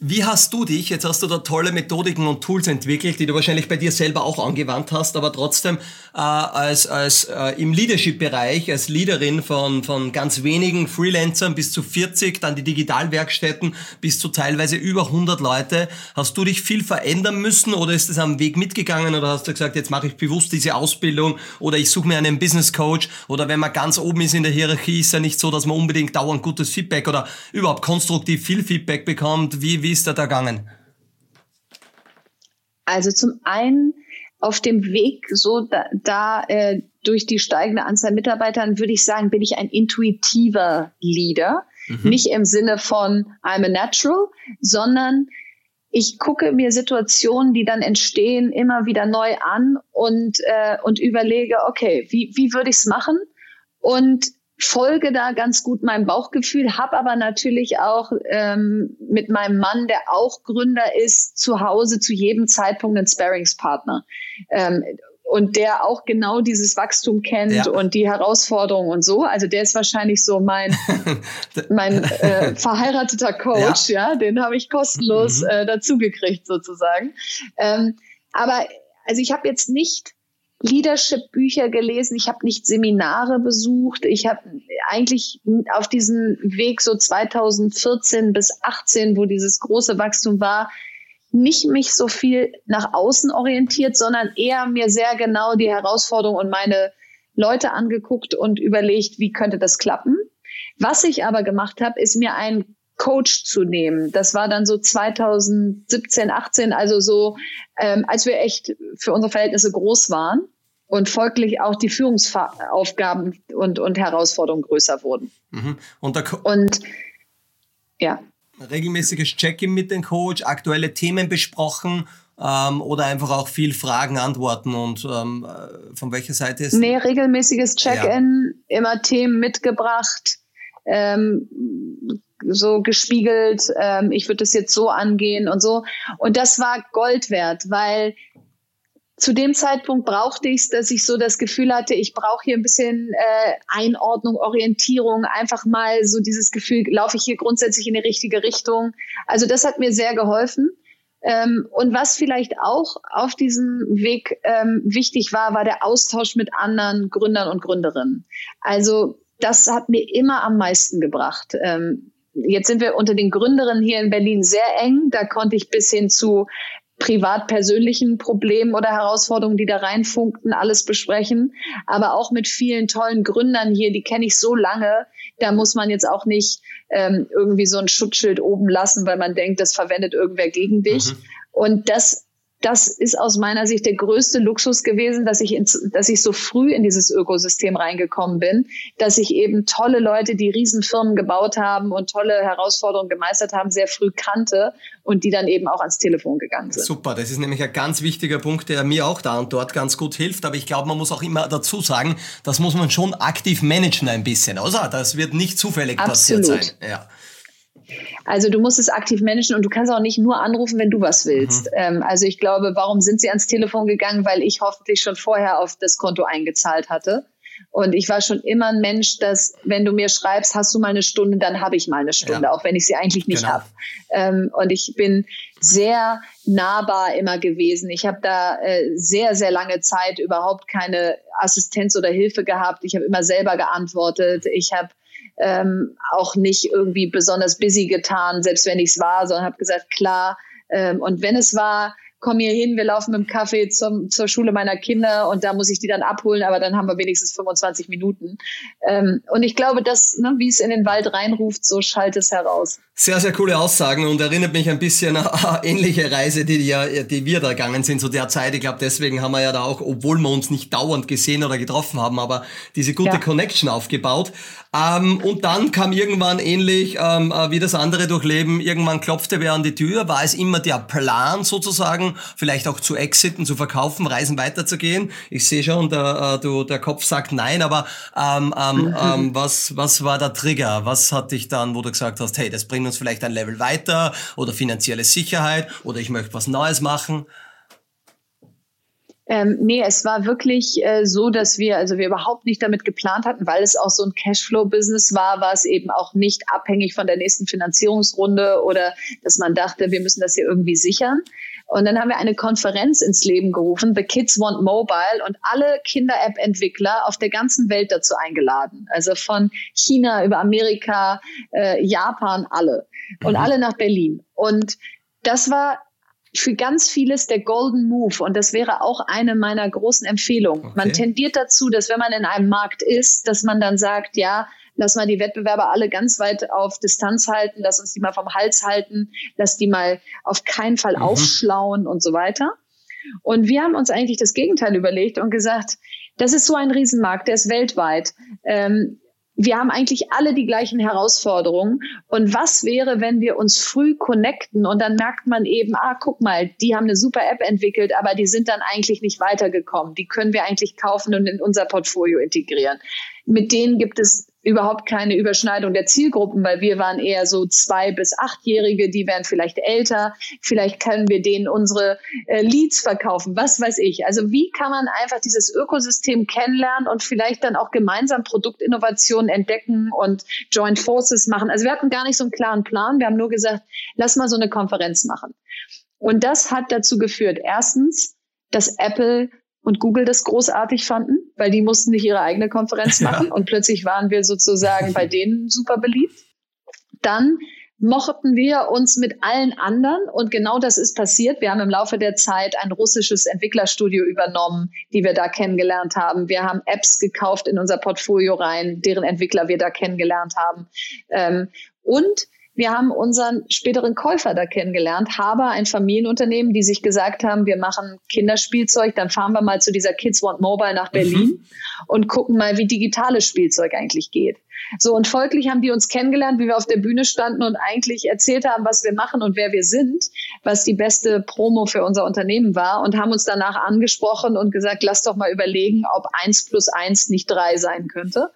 Wie hast du dich, jetzt hast du da tolle Methodiken und Tools entwickelt, die du wahrscheinlich bei dir selber auch angewandt hast, aber trotzdem äh, als, als äh, im Leadership-Bereich, als Leaderin von, von ganz wenigen Freelancern bis zu 40, dann die Digitalwerkstätten bis zu teilweise über 100 Leute, hast du dich viel verändern müssen oder ist es am Weg mitgegangen oder hast du gesagt, jetzt mache ich bewusst diese Ausbildung oder ich suche mir einen Business Coach oder wenn man ganz oben ist in der Hierarchie, ist ja nicht so, dass man unbedingt dauernd gutes Feedback oder überhaupt konstruktiv viel Feedback bekommt. Wie, wie ist da da gegangen? Also zum einen auf dem Weg so da, da äh, durch die steigende Anzahl Mitarbeitern würde ich sagen, bin ich ein intuitiver Leader. Mhm. Nicht im Sinne von I'm a natural, sondern ich gucke mir Situationen, die dann entstehen, immer wieder neu an und, äh, und überlege, okay, wie, wie würde ich es machen? Und folge da ganz gut meinem Bauchgefühl, habe aber natürlich auch ähm, mit meinem Mann, der auch Gründer ist, zu Hause zu jedem Zeitpunkt einen Sparringspartner. Ähm, und der auch genau dieses Wachstum kennt ja. und die Herausforderungen und so. Also der ist wahrscheinlich so mein, mein äh, verheirateter Coach, ja, ja den habe ich kostenlos mhm. äh, dazugekriegt sozusagen. Ähm, aber also ich habe jetzt nicht Leadership-Bücher gelesen, ich habe nicht Seminare besucht, ich habe eigentlich auf diesem Weg so 2014 bis 18, wo dieses große Wachstum war, nicht mich so viel nach außen orientiert, sondern eher mir sehr genau die Herausforderung und meine Leute angeguckt und überlegt, wie könnte das klappen. Was ich aber gemacht habe, ist mir einen Coach zu nehmen. Das war dann so 2017, 18, also so, ähm, als wir echt für unsere Verhältnisse groß waren und folglich auch die Führungsaufgaben und, und Herausforderungen größer wurden. Mhm. Und, und ja. Regelmäßiges Check-in mit dem Coach, aktuelle Themen besprochen ähm, oder einfach auch viel Fragen, Antworten und ähm, äh, von welcher Seite ist? Nee, regelmäßiges Check-in, ja. immer Themen mitgebracht, ähm, so gespiegelt, ähm, ich würde das jetzt so angehen und so. Und das war Gold wert, weil zu dem Zeitpunkt brauchte ich es, dass ich so das Gefühl hatte, ich brauche hier ein bisschen äh, Einordnung, Orientierung, einfach mal so dieses Gefühl, laufe ich hier grundsätzlich in die richtige Richtung. Also das hat mir sehr geholfen. Ähm, und was vielleicht auch auf diesem Weg ähm, wichtig war, war der Austausch mit anderen Gründern und Gründerinnen. Also das hat mir immer am meisten gebracht. Ähm, jetzt sind wir unter den Gründerinnen hier in Berlin sehr eng. Da konnte ich bis hin zu privat-persönlichen Problemen oder Herausforderungen, die da reinfunkten, alles besprechen. Aber auch mit vielen tollen Gründern hier, die kenne ich so lange, da muss man jetzt auch nicht ähm, irgendwie so ein Schutzschild oben lassen, weil man denkt, das verwendet irgendwer gegen dich. Mhm. Und das das ist aus meiner Sicht der größte Luxus gewesen, dass ich, ins, dass ich so früh in dieses Ökosystem reingekommen bin, dass ich eben tolle Leute, die Riesenfirmen gebaut haben und tolle Herausforderungen gemeistert haben, sehr früh kannte und die dann eben auch ans Telefon gegangen sind. Super, das ist nämlich ein ganz wichtiger Punkt, der mir auch da und dort ganz gut hilft. Aber ich glaube, man muss auch immer dazu sagen, das muss man schon aktiv managen ein bisschen, oder? Das wird nicht zufällig Absolut. passiert sein. Ja. Also du musst es aktiv managen und du kannst auch nicht nur anrufen, wenn du was willst. Mhm. Ähm, also ich glaube, warum sind sie ans Telefon gegangen? Weil ich hoffentlich schon vorher auf das Konto eingezahlt hatte. Und ich war schon immer ein Mensch, dass wenn du mir schreibst, hast du mal eine Stunde, dann habe ich mal eine Stunde, ja. auch wenn ich sie eigentlich nicht genau. habe. Ähm, und ich bin sehr nahbar immer gewesen. Ich habe da äh, sehr, sehr lange Zeit überhaupt keine Assistenz oder Hilfe gehabt. Ich habe immer selber geantwortet. Ich habe ähm, auch nicht irgendwie besonders busy getan, selbst wenn ich es war, sondern habe gesagt, klar. Ähm, und wenn es war, komm hier hin, wir laufen mit dem Kaffee zum, zur Schule meiner Kinder und da muss ich die dann abholen, aber dann haben wir wenigstens 25 Minuten. Ähm, und ich glaube, dass, ne, wie es in den Wald reinruft, so schallt es heraus. Sehr, sehr coole Aussagen und erinnert mich ein bisschen an eine ähnliche Reise, die, die, die wir da gegangen sind zu der Zeit. Ich glaube, deswegen haben wir ja da auch, obwohl wir uns nicht dauernd gesehen oder getroffen haben, aber diese gute ja. Connection aufgebaut. Ähm, und dann kam irgendwann ähnlich ähm, äh, wie das andere durchleben, irgendwann klopfte wer an die Tür. War es immer der Plan sozusagen, vielleicht auch zu exiten, zu verkaufen, reisen weiterzugehen? Ich sehe schon, der, äh, du, der Kopf sagt nein, aber ähm, ähm, mhm. ähm, was, was war der Trigger? Was hat dich dann, wo du gesagt hast, hey, das bringt uns vielleicht ein Level weiter oder finanzielle Sicherheit oder ich möchte was Neues machen? Ähm, nee, es war wirklich äh, so, dass wir, also wir überhaupt nicht damit geplant hatten, weil es auch so ein Cashflow-Business war, war es eben auch nicht abhängig von der nächsten Finanzierungsrunde oder dass man dachte, wir müssen das hier irgendwie sichern. Und dann haben wir eine Konferenz ins Leben gerufen, The Kids Want Mobile, und alle Kinder-App-Entwickler auf der ganzen Welt dazu eingeladen. Also von China über Amerika, äh, Japan, alle. Und mhm. alle nach Berlin. Und das war für ganz vieles der Golden Move. Und das wäre auch eine meiner großen Empfehlungen. Okay. Man tendiert dazu, dass wenn man in einem Markt ist, dass man dann sagt, ja, lass mal die Wettbewerber alle ganz weit auf Distanz halten, lass uns die mal vom Hals halten, lass die mal auf keinen Fall mhm. aufschlauen und so weiter. Und wir haben uns eigentlich das Gegenteil überlegt und gesagt, das ist so ein Riesenmarkt, der ist weltweit. Ähm, wir haben eigentlich alle die gleichen Herausforderungen. Und was wäre, wenn wir uns früh connecten und dann merkt man eben, ah, guck mal, die haben eine super App entwickelt, aber die sind dann eigentlich nicht weitergekommen. Die können wir eigentlich kaufen und in unser Portfolio integrieren. Mit denen gibt es überhaupt keine Überschneidung der Zielgruppen, weil wir waren eher so zwei bis achtjährige, die wären vielleicht älter. Vielleicht können wir denen unsere äh, Leads verkaufen, was weiß ich. Also wie kann man einfach dieses Ökosystem kennenlernen und vielleicht dann auch gemeinsam Produktinnovationen entdecken und Joint Forces machen. Also wir hatten gar nicht so einen klaren Plan. Wir haben nur gesagt, lass mal so eine Konferenz machen. Und das hat dazu geführt, erstens, dass Apple und Google das großartig fanden, weil die mussten nicht ihre eigene Konferenz machen ja. und plötzlich waren wir sozusagen bei denen super beliebt. Dann mochten wir uns mit allen anderen und genau das ist passiert. Wir haben im Laufe der Zeit ein russisches Entwicklerstudio übernommen, die wir da kennengelernt haben. Wir haben Apps gekauft in unser Portfolio rein, deren Entwickler wir da kennengelernt haben. Ähm, und wir haben unseren späteren Käufer da kennengelernt, Haber, ein Familienunternehmen, die sich gesagt haben, wir machen Kinderspielzeug, dann fahren wir mal zu dieser Kids Want Mobile nach Berlin mhm. und gucken mal, wie digitales Spielzeug eigentlich geht. So, und folglich haben die uns kennengelernt, wie wir auf der Bühne standen und eigentlich erzählt haben, was wir machen und wer wir sind, was die beste Promo für unser Unternehmen war und haben uns danach angesprochen und gesagt, lass doch mal überlegen, ob eins plus eins nicht drei sein könnte.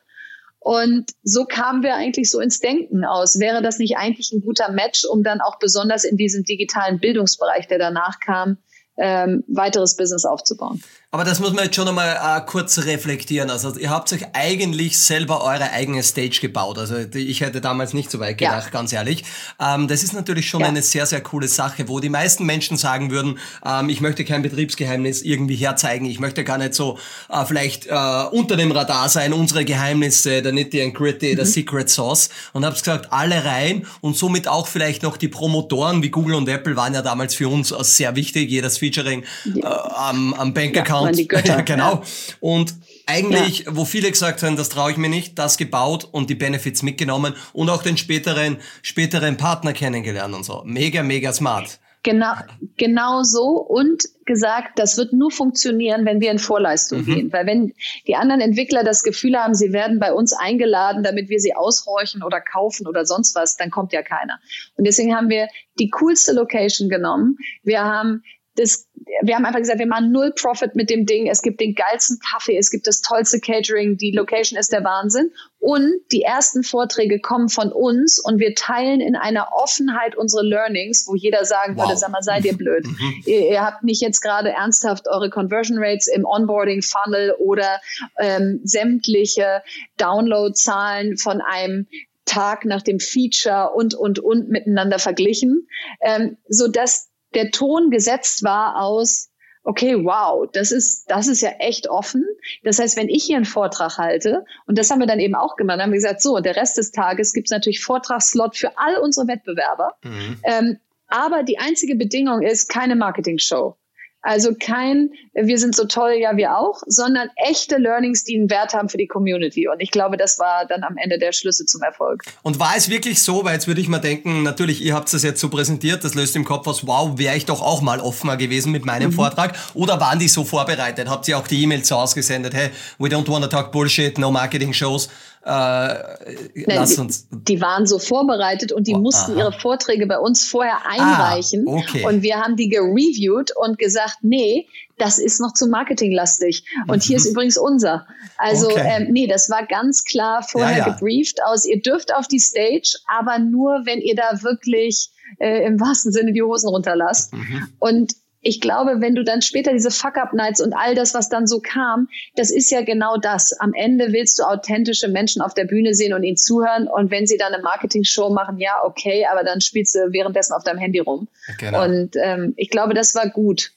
Und so kamen wir eigentlich so ins Denken aus. Wäre das nicht eigentlich ein guter Match, um dann auch besonders in diesem digitalen Bildungsbereich, der danach kam, ähm, weiteres Business aufzubauen? Aber das muss man jetzt schon einmal äh, kurz reflektieren. Also ihr habt euch eigentlich selber eure eigene Stage gebaut. Also ich hätte damals nicht so weit gedacht, ja. ganz ehrlich. Ähm, das ist natürlich schon ja. eine sehr, sehr coole Sache, wo die meisten Menschen sagen würden, ähm, ich möchte kein Betriebsgeheimnis irgendwie herzeigen. Ich möchte gar nicht so äh, vielleicht äh, unter dem Radar sein, unsere Geheimnisse, der Nitty and Gritty, mhm. der Secret Sauce. Und hab's gesagt, alle rein und somit auch vielleicht noch die Promotoren wie Google und Apple waren ja damals für uns sehr wichtig. Jedes Featuring äh, am, am Bankaccount waren die Götter. Ja, genau. Und eigentlich, ja. wo viele gesagt haben, das traue ich mir nicht, das gebaut und die Benefits mitgenommen und auch den späteren, späteren Partner kennengelernt und so. Mega, mega smart. Genau, genau so und gesagt, das wird nur funktionieren, wenn wir in Vorleistung mhm. gehen. Weil wenn die anderen Entwickler das Gefühl haben, sie werden bei uns eingeladen, damit wir sie aushorchen oder kaufen oder sonst was, dann kommt ja keiner. Und deswegen haben wir die coolste Location genommen. Wir haben das, wir haben einfach gesagt, wir machen null Profit mit dem Ding. Es gibt den geilsten Kaffee, es gibt das tollste Catering, die Location ist der Wahnsinn. Und die ersten Vorträge kommen von uns und wir teilen in einer Offenheit unsere Learnings, wo jeder sagen wow. würde, sag mal, seid ihr blöd. Mhm. ihr, ihr, habt nicht jetzt gerade ernsthaft eure Conversion Rates im Onboarding Funnel oder ähm, sämtliche Download-Zahlen von einem Tag nach dem Feature und, und, und miteinander verglichen, ähm, so dass der Ton gesetzt war aus, okay, wow, das ist, das ist ja echt offen. Das heißt, wenn ich hier einen Vortrag halte, und das haben wir dann eben auch gemacht, haben wir gesagt, so, und der Rest des Tages gibt es natürlich Vortragsslot für all unsere Wettbewerber. Mhm. Ähm, aber die einzige Bedingung ist keine Marketing-Show. Also kein, wir sind so toll, ja, wir auch, sondern echte Learnings, die einen Wert haben für die Community. Und ich glaube, das war dann am Ende der Schlüssel zum Erfolg. Und war es wirklich so, weil jetzt würde ich mal denken, natürlich, ihr habt es jetzt so präsentiert, das löst im Kopf aus, wow, wäre ich doch auch mal offener gewesen mit meinem mhm. Vortrag. Oder waren die so vorbereitet? Habt ihr auch die E-Mails so ausgesendet, hey, we don't want to talk bullshit, no marketing shows? Äh, lass uns. Die, die, waren so vorbereitet und die oh, mussten aha. ihre Vorträge bei uns vorher ah, einreichen. Ah, okay. Und wir haben die gereviewt und gesagt, nee, das ist noch zu marketinglastig. Und hier ist mhm. übrigens unser. Also okay. ähm, nee, das war ganz klar vorher ja, ja. gebrieft aus, ihr dürft auf die Stage, aber nur, wenn ihr da wirklich äh, im wahrsten Sinne die Hosen runterlasst. Mhm. Und ich glaube, wenn du dann später diese Fuck-Up-Nights und all das, was dann so kam, das ist ja genau das. Am Ende willst du authentische Menschen auf der Bühne sehen und ihnen zuhören. Und wenn sie dann eine Marketing-Show machen, ja, okay, aber dann spielst du währenddessen auf deinem Handy rum. Genau. Und ähm, ich glaube, das war gut.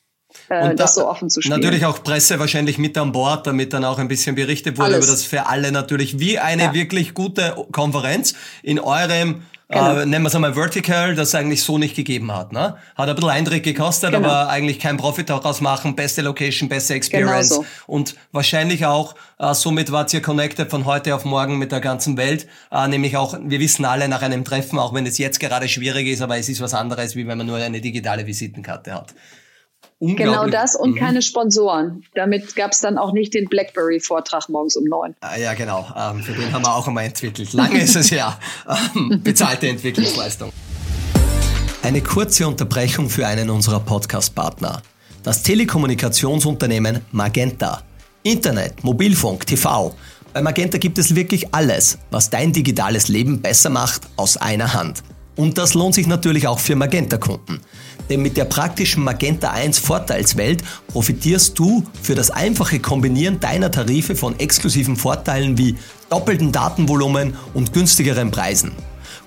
Äh, und das so offen zu spielen. Natürlich auch Presse wahrscheinlich mit an Bord, damit dann auch ein bisschen berichtet wurde Alles. über das für alle natürlich wie eine ja. wirklich gute Konferenz in eurem Genau. Äh, nennen wir es einmal Vertical, das eigentlich so nicht gegeben hat. Ne? Hat ein bisschen Eindruck gekostet, genau. aber eigentlich kein Profit daraus machen, beste Location, beste Experience. Genau so. Und wahrscheinlich auch, äh, somit wart ihr connected von heute auf morgen mit der ganzen Welt. Äh, nämlich auch, wir wissen alle nach einem Treffen, auch wenn es jetzt gerade schwierig ist, aber es ist was anderes, wie wenn man nur eine digitale Visitenkarte hat. Genau das und mhm. keine Sponsoren. Damit gab es dann auch nicht den BlackBerry-Vortrag morgens um neun. Ah, ja, genau. Ähm, für den haben wir auch einmal entwickelt. Lange ist es ja. Ähm, bezahlte Entwicklungsleistung. Eine kurze Unterbrechung für einen unserer Podcast-Partner. Das Telekommunikationsunternehmen Magenta. Internet, Mobilfunk, TV. Bei Magenta gibt es wirklich alles, was dein digitales Leben besser macht, aus einer Hand. Und das lohnt sich natürlich auch für Magenta-Kunden. Denn mit der praktischen Magenta 1 Vorteilswelt profitierst du für das einfache Kombinieren deiner Tarife von exklusiven Vorteilen wie doppelten Datenvolumen und günstigeren Preisen.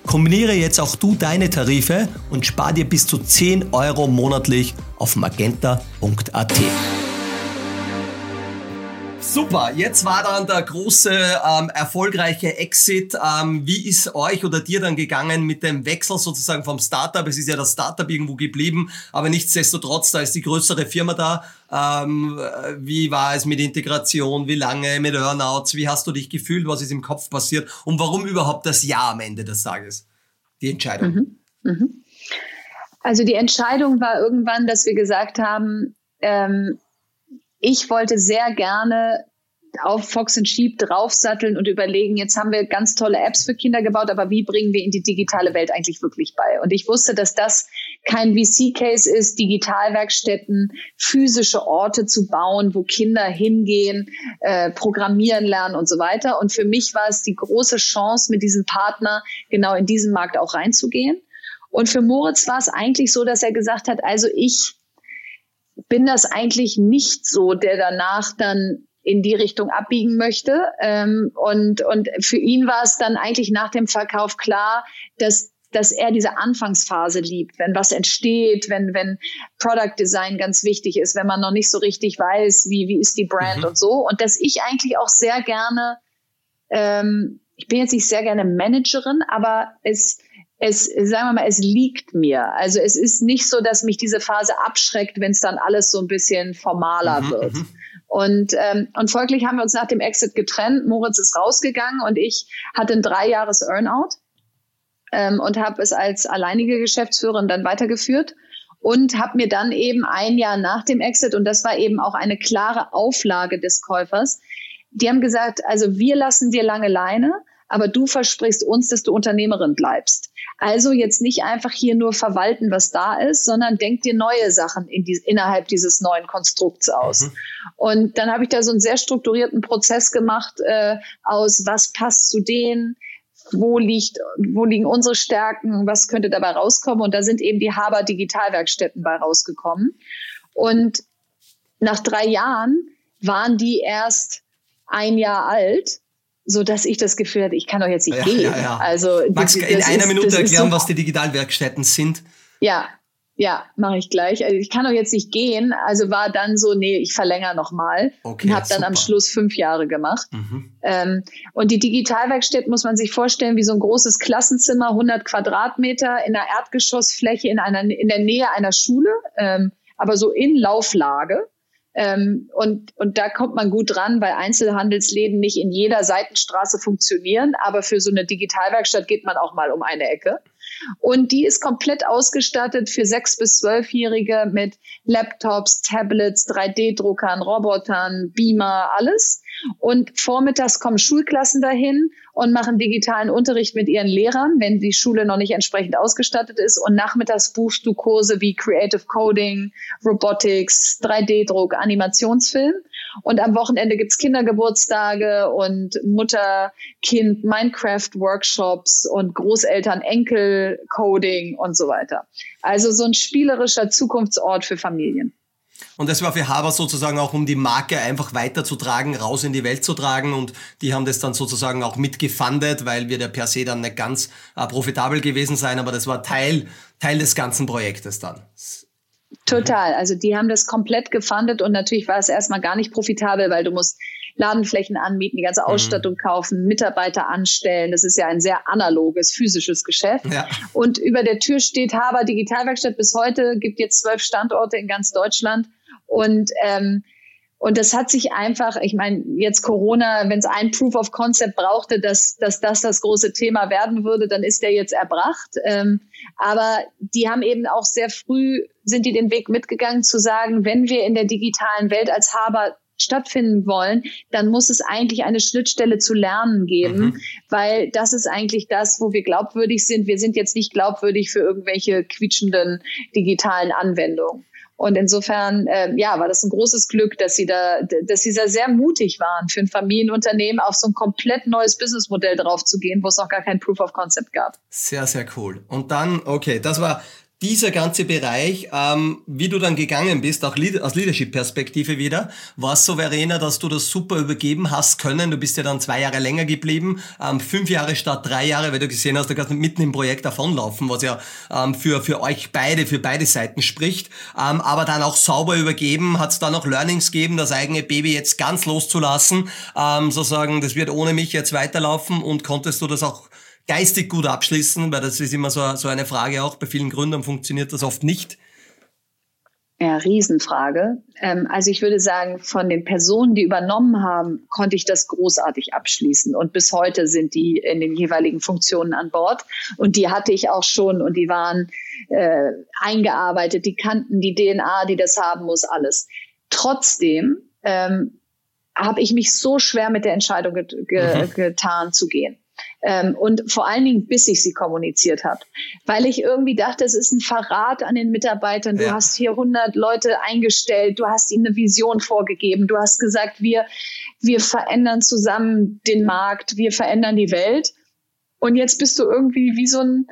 Kombiniere jetzt auch du deine Tarife und spar dir bis zu 10 Euro monatlich auf magenta.at. Super, jetzt war dann der große ähm, erfolgreiche Exit. Ähm, wie ist euch oder dir dann gegangen mit dem Wechsel sozusagen vom Startup? Es ist ja das Startup irgendwo geblieben, aber nichtsdestotrotz, da ist die größere Firma da. Ähm, wie war es mit Integration? Wie lange mit Earnouts? Wie hast du dich gefühlt? Was ist im Kopf passiert? Und warum überhaupt das Ja am Ende des Tages? die Entscheidung? Mhm. Mhm. Also die Entscheidung war irgendwann, dass wir gesagt haben, ähm, ich wollte sehr gerne auf Fox and Sheep draufsatteln und überlegen, jetzt haben wir ganz tolle Apps für Kinder gebaut, aber wie bringen wir in die digitale Welt eigentlich wirklich bei? Und ich wusste, dass das kein VC-Case ist, Digitalwerkstätten, physische Orte zu bauen, wo Kinder hingehen, äh, programmieren lernen und so weiter. Und für mich war es die große Chance, mit diesem Partner genau in diesen Markt auch reinzugehen. Und für Moritz war es eigentlich so, dass er gesagt hat, also ich bin das eigentlich nicht so, der danach dann in die Richtung abbiegen möchte. Ähm, und, und für ihn war es dann eigentlich nach dem Verkauf klar, dass dass er diese Anfangsphase liebt, wenn was entsteht, wenn, wenn Product Design ganz wichtig ist, wenn man noch nicht so richtig weiß, wie, wie ist die Brand mhm. und so. Und dass ich eigentlich auch sehr gerne, ähm, ich bin jetzt nicht sehr gerne Managerin, aber es, es, sagen wir mal, es liegt mir. Also es ist nicht so, dass mich diese Phase abschreckt, wenn es dann alles so ein bisschen formaler mhm, wird. Mhm. Und, ähm, und folglich haben wir uns nach dem Exit getrennt. Moritz ist rausgegangen und ich hatte ein drei Jahres Earnout ähm, und habe es als alleinige Geschäftsführerin dann weitergeführt und habe mir dann eben ein Jahr nach dem Exit, und das war eben auch eine klare Auflage des Käufers, die haben gesagt, also wir lassen dir lange Leine, aber du versprichst uns, dass du Unternehmerin bleibst. Also jetzt nicht einfach hier nur verwalten, was da ist, sondern denk dir neue Sachen in die, innerhalb dieses neuen Konstrukts aus. Mhm. Und dann habe ich da so einen sehr strukturierten Prozess gemacht äh, aus, was passt zu denen, wo liegt, wo liegen unsere Stärken, was könnte dabei rauskommen. Und da sind eben die Haber Digitalwerkstätten bei rausgekommen. Und nach drei Jahren waren die erst ein Jahr alt so dass ich das Gefühl hatte, ich kann doch jetzt nicht ja, gehen. Ja, ja. Also Magst du in einer ist, Minute erklären, so, was die Digitalwerkstätten sind? Ja, ja, mache ich gleich. Also ich kann doch jetzt nicht gehen. Also war dann so, nee, ich verlängere noch mal okay, und habe dann am Schluss fünf Jahre gemacht. Mhm. Ähm, und die Digitalwerkstätten muss man sich vorstellen wie so ein großes Klassenzimmer, 100 Quadratmeter in einer Erdgeschossfläche in einer in der Nähe einer Schule, ähm, aber so in Lauflage. Ähm, und, und da kommt man gut dran, weil Einzelhandelsläden nicht in jeder Seitenstraße funktionieren, aber für so eine Digitalwerkstatt geht man auch mal um eine Ecke. Und die ist komplett ausgestattet für sechs bis zwölfjährige mit Laptops, Tablets, 3D-Druckern, Robotern, Beamer, alles. Und vormittags kommen Schulklassen dahin und machen digitalen Unterricht mit ihren Lehrern, wenn die Schule noch nicht entsprechend ausgestattet ist. Und nachmittags buchst du Kurse wie Creative Coding, Robotics, 3D-Druck, Animationsfilm. Und am Wochenende gibt's Kindergeburtstage und Mutter-Kind-Minecraft-Workshops und Großeltern-Enkel-Coding und so weiter. Also so ein spielerischer Zukunftsort für Familien. Und das war für Haber sozusagen auch, um die Marke einfach weiterzutragen, raus in die Welt zu tragen. Und die haben das dann sozusagen auch mitgefundet, weil wir der per se dann nicht ganz äh, profitabel gewesen sein, aber das war Teil, Teil des ganzen Projektes dann. Total. Also die haben das komplett gefundet und natürlich war es erstmal gar nicht profitabel, weil du musst Ladenflächen anmieten, die ganze mhm. Ausstattung mhm. kaufen, Mitarbeiter anstellen. Das ist ja ein sehr analoges, physisches Geschäft. Ja. Und über der Tür steht Haber Digitalwerkstatt bis heute, gibt jetzt zwölf Standorte in ganz Deutschland. Und ähm, und das hat sich einfach, ich meine, jetzt Corona, wenn es ein Proof of Concept brauchte, dass, dass das das große Thema werden würde, dann ist der jetzt erbracht. Ähm, aber die haben eben auch sehr früh, sind die den Weg mitgegangen zu sagen, wenn wir in der digitalen Welt als Haber stattfinden wollen, dann muss es eigentlich eine Schnittstelle zu lernen geben, mhm. weil das ist eigentlich das, wo wir glaubwürdig sind. Wir sind jetzt nicht glaubwürdig für irgendwelche quietschenden digitalen Anwendungen. Und insofern, äh, ja, war das ein großes Glück, dass sie da, dass sie da sehr mutig waren, für ein Familienunternehmen auf so ein komplett neues Businessmodell drauf zu gehen, wo es noch gar kein Proof of Concept gab. Sehr, sehr cool. Und dann, okay, das war dieser ganze Bereich, ähm, wie du dann gegangen bist, auch aus Leadership-Perspektive wieder, war so, Verena, dass du das super übergeben hast können. Du bist ja dann zwei Jahre länger geblieben, ähm, fünf Jahre statt drei Jahre, weil du gesehen hast, du kannst mitten im Projekt davonlaufen, was ja ähm, für, für euch beide, für beide Seiten spricht. Ähm, aber dann auch sauber übergeben, hat es dann auch Learnings gegeben, das eigene Baby jetzt ganz loszulassen, ähm, sozusagen, das wird ohne mich jetzt weiterlaufen und konntest du das auch geistig gut abschließen, weil das ist immer so, so eine Frage auch. Bei vielen Gründern funktioniert das oft nicht. Ja, Riesenfrage. Ähm, also ich würde sagen, von den Personen, die übernommen haben, konnte ich das großartig abschließen. Und bis heute sind die in den jeweiligen Funktionen an Bord. Und die hatte ich auch schon und die waren äh, eingearbeitet, die kannten die DNA, die das haben muss, alles. Trotzdem ähm, habe ich mich so schwer mit der Entscheidung get ge mhm. getan zu gehen. Ähm, und vor allen Dingen, bis ich sie kommuniziert habe. Weil ich irgendwie dachte, es ist ein Verrat an den Mitarbeitern. Du ja. hast hier 100 Leute eingestellt, du hast ihnen eine Vision vorgegeben, du hast gesagt, wir, wir verändern zusammen den Markt, wir verändern die Welt. Und jetzt bist du irgendwie wie so ein,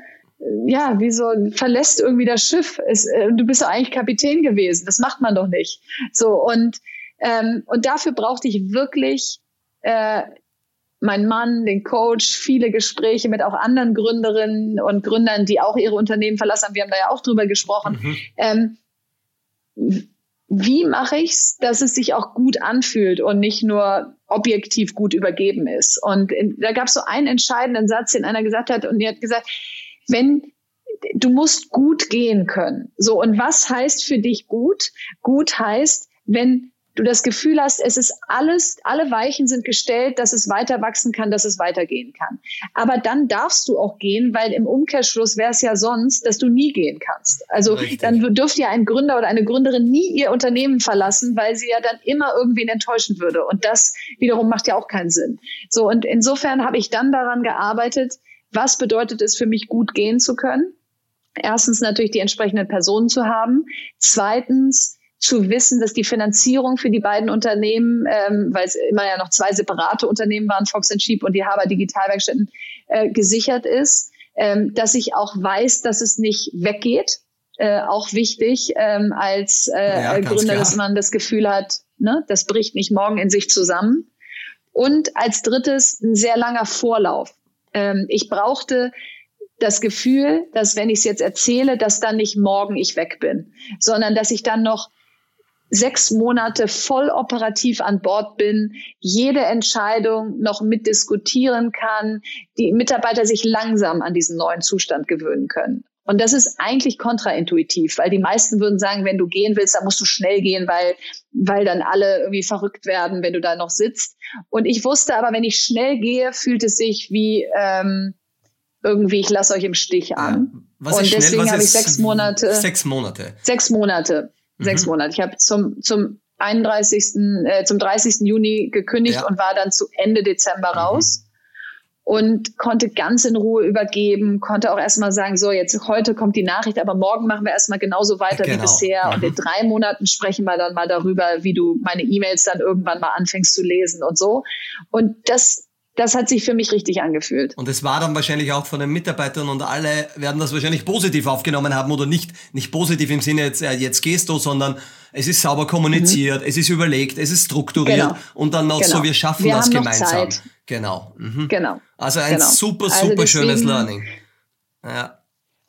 ja, wie so verlässt irgendwie das Schiff. Es, äh, du bist ja eigentlich Kapitän gewesen. Das macht man doch nicht. So und ähm, und dafür brauchte ich wirklich äh, mein Mann, den Coach, viele Gespräche mit auch anderen Gründerinnen und Gründern, die auch ihre Unternehmen verlassen haben. Wir haben da ja auch drüber gesprochen. Mhm. Ähm, wie mache ich's, dass es sich auch gut anfühlt und nicht nur objektiv gut übergeben ist? Und in, da gab es so einen entscheidenden Satz, den einer gesagt hat, und die hat gesagt, wenn du musst gut gehen können. So, und was heißt für dich gut? Gut heißt, wenn du das Gefühl hast, es ist alles, alle Weichen sind gestellt, dass es weiter wachsen kann, dass es weitergehen kann. Aber dann darfst du auch gehen, weil im Umkehrschluss wäre es ja sonst, dass du nie gehen kannst. Also Richtig. dann dürfte ja ein Gründer oder eine Gründerin nie ihr Unternehmen verlassen, weil sie ja dann immer irgendwen enttäuschen würde. Und das wiederum macht ja auch keinen Sinn. So, und insofern habe ich dann daran gearbeitet, was bedeutet es für mich, gut gehen zu können? Erstens natürlich die entsprechenden Personen zu haben. Zweitens, zu wissen, dass die Finanzierung für die beiden Unternehmen, ähm, weil es immer ja noch zwei separate Unternehmen waren, Fox Sheep und die Haber Digitalwerkstätten, äh, gesichert ist, ähm, dass ich auch weiß, dass es nicht weggeht. Äh, auch wichtig ähm, als äh, ja, Gründer, klar. dass man das Gefühl hat, ne, das bricht nicht morgen in sich zusammen. Und als drittes ein sehr langer Vorlauf. Ähm, ich brauchte das Gefühl, dass wenn ich es jetzt erzähle, dass dann nicht morgen ich weg bin, sondern dass ich dann noch sechs Monate voll operativ an Bord bin, jede Entscheidung noch mitdiskutieren kann, die Mitarbeiter sich langsam an diesen neuen Zustand gewöhnen können. Und das ist eigentlich kontraintuitiv, weil die meisten würden sagen, wenn du gehen willst, dann musst du schnell gehen, weil, weil dann alle irgendwie verrückt werden, wenn du da noch sitzt. Und ich wusste aber, wenn ich schnell gehe, fühlt es sich wie ähm, irgendwie, ich lasse euch im Stich an. Ja, und deswegen habe ich sechs Monate. Sechs Monate. Sechs Monate sechs mhm. Monate. Ich habe zum, zum 31., äh, zum 30. Juni gekündigt ja. und war dann zu Ende Dezember mhm. raus und konnte ganz in Ruhe übergeben, konnte auch erstmal sagen, so jetzt heute kommt die Nachricht, aber morgen machen wir erstmal genauso weiter genau. wie bisher mhm. und in drei Monaten sprechen wir dann mal darüber, wie du meine E-Mails dann irgendwann mal anfängst zu lesen und so. Und das das hat sich für mich richtig angefühlt. Und es war dann wahrscheinlich auch von den Mitarbeitern und alle werden das wahrscheinlich positiv aufgenommen haben oder nicht, nicht positiv im Sinne jetzt, äh, jetzt gehst du, sondern es ist sauber kommuniziert, mhm. es ist überlegt, es ist strukturiert genau. und dann noch genau. so, wir schaffen wir das gemeinsam. Genau. Mhm. Genau. Also ein genau. super, super also schönes Learning. Ja.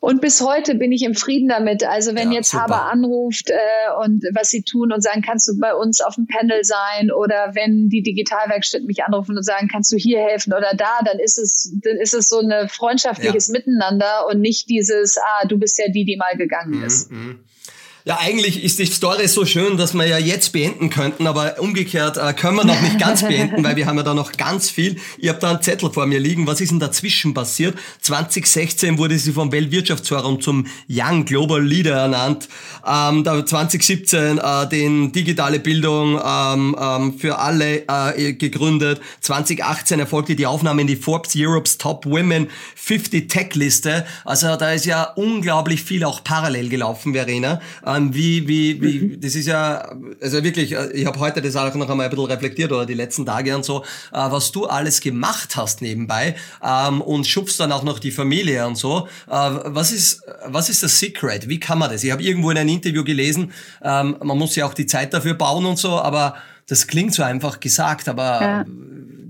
Und bis heute bin ich im Frieden damit. Also wenn ja, jetzt super. Haber anruft äh, und was sie tun und sagen, kannst du bei uns auf dem Panel sein oder wenn die Digitalwerkstätten mich anrufen und sagen, kannst du hier helfen oder da, dann ist es, dann ist es so ein freundschaftliches ja. Miteinander und nicht dieses, ah, du bist ja die, die mal gegangen mhm, ist. Mhm. Ja, eigentlich ist die Story so schön, dass wir ja jetzt beenden könnten, aber umgekehrt äh, können wir noch nicht ganz beenden, weil wir haben ja da noch ganz viel. Ich habe da einen Zettel vor mir liegen. Was ist denn dazwischen passiert? 2016 wurde sie vom Weltwirtschaftsforum zum Young Global Leader ernannt. Ähm, da 2017 äh, den digitale Bildung ähm, ähm, für alle äh, gegründet. 2018 erfolgte die Aufnahme in die Forbes Europe's Top Women 50 Tech Liste. Also da ist ja unglaublich viel auch parallel gelaufen, Verena. Äh, ähm, wie, wie, wie, das ist ja, also wirklich, äh, ich habe heute das auch noch einmal ein bisschen reflektiert oder die letzten Tage und so, äh, was du alles gemacht hast nebenbei ähm, und schubst dann auch noch die Familie und so. Äh, was ist, was ist das Secret? Wie kann man das? Ich habe irgendwo in einem Interview gelesen, ähm, man muss ja auch die Zeit dafür bauen und so, aber das klingt so einfach gesagt, aber ja.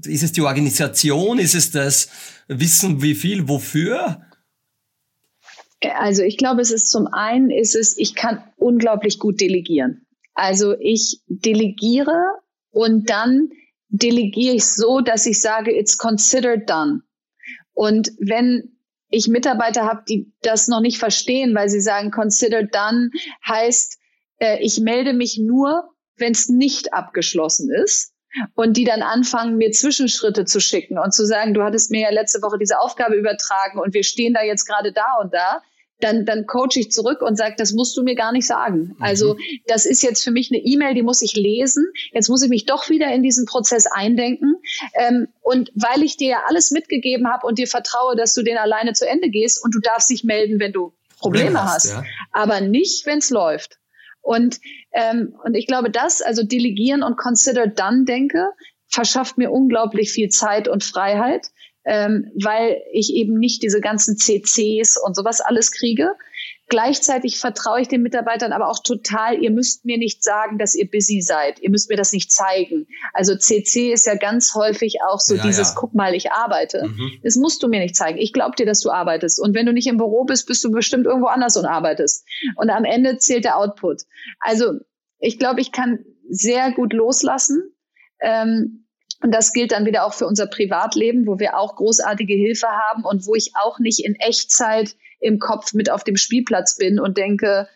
ist es die Organisation? Ist es das Wissen, wie viel, wofür? Also ich glaube, es ist zum einen, ist es, ich kann unglaublich gut delegieren. Also ich delegiere und dann delegiere ich so, dass ich sage, it's considered done. Und wenn ich Mitarbeiter habe, die das noch nicht verstehen, weil sie sagen, considered done heißt, äh, ich melde mich nur, wenn es nicht abgeschlossen ist und die dann anfangen, mir Zwischenschritte zu schicken und zu sagen, du hattest mir ja letzte Woche diese Aufgabe übertragen und wir stehen da jetzt gerade da und da, dann, dann coache ich zurück und sage, das musst du mir gar nicht sagen. Mhm. Also das ist jetzt für mich eine E-Mail, die muss ich lesen. Jetzt muss ich mich doch wieder in diesen Prozess eindenken. Ähm, und weil ich dir ja alles mitgegeben habe und dir vertraue, dass du den alleine zu Ende gehst und du darfst dich melden, wenn du Probleme Problem hast, ja. aber nicht, wenn es läuft. Und, ähm, und ich glaube, das, also delegieren und consider done denke, verschafft mir unglaublich viel Zeit und Freiheit, ähm, weil ich eben nicht diese ganzen CCs und sowas alles kriege. Gleichzeitig vertraue ich den Mitarbeitern aber auch total, ihr müsst mir nicht sagen, dass ihr busy seid. Ihr müsst mir das nicht zeigen. Also CC ist ja ganz häufig auch so ja, dieses, ja. guck mal, ich arbeite. Mhm. Das musst du mir nicht zeigen. Ich glaube dir, dass du arbeitest. Und wenn du nicht im Büro bist, bist du bestimmt irgendwo anders und arbeitest. Und am Ende zählt der Output. Also ich glaube, ich kann sehr gut loslassen. Ähm, und das gilt dann wieder auch für unser Privatleben, wo wir auch großartige Hilfe haben und wo ich auch nicht in Echtzeit im Kopf mit auf dem Spielplatz bin und denke,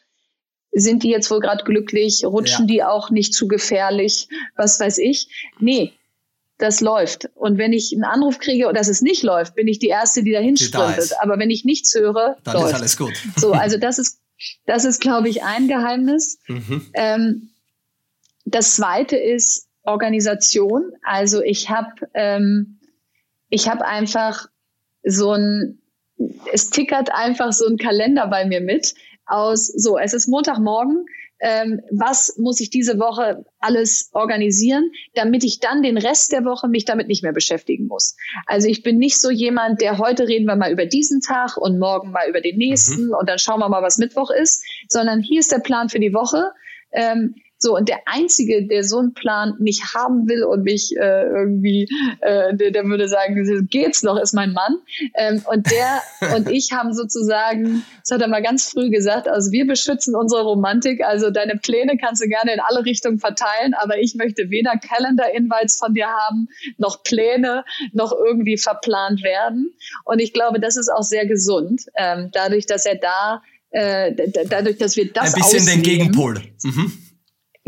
sind die jetzt wohl gerade glücklich? Rutschen ja. die auch nicht zu gefährlich? Was weiß ich? Nee, das läuft. Und wenn ich einen Anruf kriege und dass es nicht läuft, bin ich die Erste, die dahin sprintet. Aber wenn ich nichts höre, dann läuft. ist alles gut. So, also das ist, das ist, glaube ich, ein Geheimnis. Mhm. Ähm, das zweite ist Organisation. Also ich habe, ähm, ich habe einfach so ein es tickert einfach so ein Kalender bei mir mit aus, so, es ist Montagmorgen, ähm, was muss ich diese Woche alles organisieren, damit ich dann den Rest der Woche mich damit nicht mehr beschäftigen muss. Also ich bin nicht so jemand, der heute reden wir mal über diesen Tag und morgen mal über den nächsten mhm. und dann schauen wir mal, was Mittwoch ist, sondern hier ist der Plan für die Woche. Ähm, so, und der Einzige, der so einen Plan nicht haben will und mich äh, irgendwie, äh, der, der würde sagen, geht's noch, ist mein Mann. Ähm, und der und ich haben sozusagen, das hat er mal ganz früh gesagt, also wir beschützen unsere Romantik, also deine Pläne kannst du gerne in alle Richtungen verteilen, aber ich möchte weder Calendar-Invites von dir haben, noch Pläne, noch irgendwie verplant werden. Und ich glaube, das ist auch sehr gesund, ähm, dadurch, dass er da äh, dadurch, dass wir das Ein bisschen den Gegenpol. Mhm.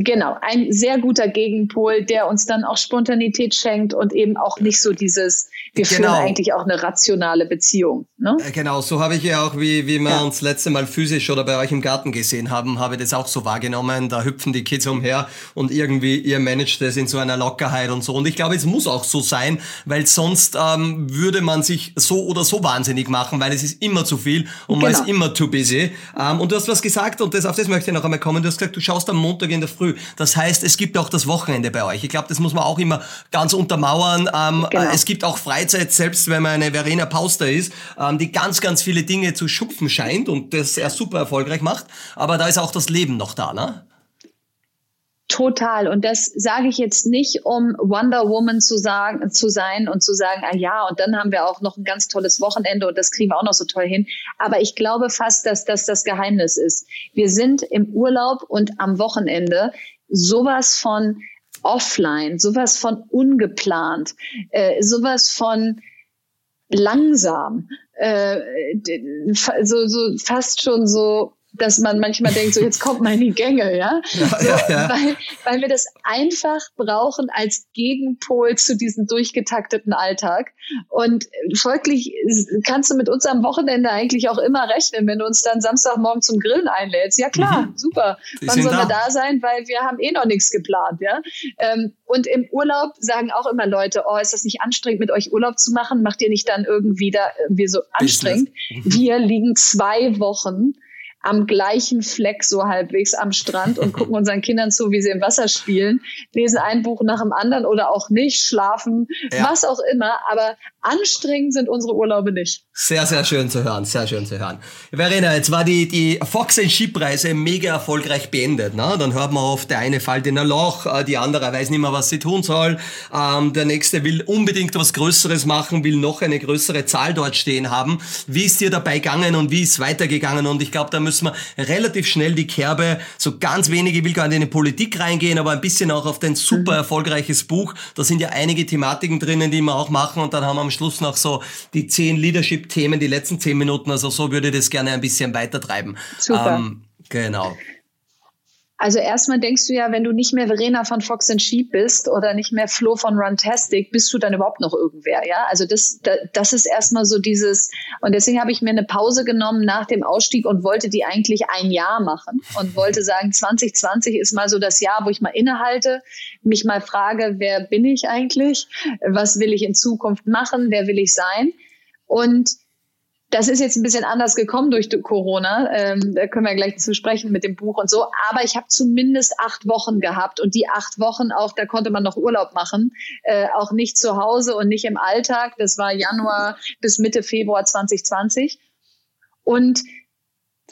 Genau, ein sehr guter Gegenpol, der uns dann auch Spontanität schenkt und eben auch nicht so dieses, wir genau. führen eigentlich auch eine rationale Beziehung. Ne? Äh, genau, so habe ich ja auch, wie, wie wir ja. uns letzte Mal physisch oder bei euch im Garten gesehen haben, habe ich das auch so wahrgenommen. Da hüpfen die Kids umher und irgendwie ihr managt das in so einer Lockerheit und so. Und ich glaube, es muss auch so sein, weil sonst ähm, würde man sich so oder so wahnsinnig machen, weil es ist immer zu viel und genau. man ist immer too busy. Ähm, und du hast was gesagt und das, auf das möchte ich noch einmal kommen. Du hast gesagt, du schaust am Montag in der Früh. Das heißt, es gibt auch das Wochenende bei euch. Ich glaube, das muss man auch immer ganz untermauern. Ähm, genau. Es gibt auch Freizeit, selbst wenn man eine Verena Pauster ist, ähm, die ganz, ganz viele Dinge zu schupfen scheint und das er super erfolgreich macht. Aber da ist auch das Leben noch da, ne? Total. Und das sage ich jetzt nicht, um Wonder Woman zu sagen, zu sein und zu sagen, ah ja, und dann haben wir auch noch ein ganz tolles Wochenende und das kriegen wir auch noch so toll hin. Aber ich glaube fast, dass das das Geheimnis ist. Wir sind im Urlaub und am Wochenende sowas von offline, sowas von ungeplant, äh, sowas von langsam, äh, so, so fast schon so dass man manchmal denkt, so jetzt kommt mal in die Gänge, ja, ja, so, ja, ja. Weil, weil wir das einfach brauchen als Gegenpol zu diesem durchgetakteten Alltag. Und folglich kannst du mit uns am Wochenende eigentlich auch immer rechnen, wenn du uns dann Samstagmorgen zum Grillen einlädst. Ja klar, mhm. super. Wann sollen wir da sein? Weil wir haben eh noch nichts geplant, ja. Ähm, und im Urlaub sagen auch immer Leute, oh, ist das nicht anstrengend, mit euch Urlaub zu machen? Macht ihr nicht dann irgendwie da irgendwie so anstrengend? Mhm. Wir liegen zwei Wochen am gleichen Fleck so halbwegs am Strand und gucken unseren Kindern zu, wie sie im Wasser spielen, lesen ein Buch nach dem anderen oder auch nicht, schlafen, ja. was auch immer. Aber anstrengend sind unsere Urlaube nicht. Sehr, sehr schön zu hören, sehr schön zu hören. Verena, jetzt war die, die Fox Skip-Reise mega erfolgreich beendet. Ne? Dann hört man oft, der eine fällt in ein Loch, äh, die andere weiß nicht mehr, was sie tun soll. Ähm, der nächste will unbedingt was Größeres machen, will noch eine größere Zahl dort stehen haben. Wie ist dir dabei gegangen und wie ist weitergegangen? Und ich glaube, da müssen wir relativ schnell die Kerbe, so ganz wenige, ich will gar nicht in die Politik reingehen, aber ein bisschen auch auf dein super mhm. erfolgreiches Buch. Da sind ja einige Thematiken drinnen, die wir auch machen und dann haben wir am Schluss noch so die zehn Leadership-Themen, die letzten zehn Minuten. Also so würde ich das gerne ein bisschen weitertreiben. Super. Ähm, genau. Also erstmal denkst du ja, wenn du nicht mehr Verena von Fox and Sheep bist oder nicht mehr Flo von Runtastic, bist du dann überhaupt noch irgendwer, ja? Also das, das ist erstmal so dieses, und deswegen habe ich mir eine Pause genommen nach dem Ausstieg und wollte die eigentlich ein Jahr machen und wollte sagen, 2020 ist mal so das Jahr, wo ich mal innehalte, mich mal frage, wer bin ich eigentlich? Was will ich in Zukunft machen? Wer will ich sein? Und das ist jetzt ein bisschen anders gekommen durch Corona. Ähm, da können wir gleich zu sprechen mit dem Buch und so. Aber ich habe zumindest acht Wochen gehabt und die acht Wochen auch, da konnte man noch Urlaub machen, äh, auch nicht zu Hause und nicht im Alltag. Das war Januar bis Mitte Februar 2020. Und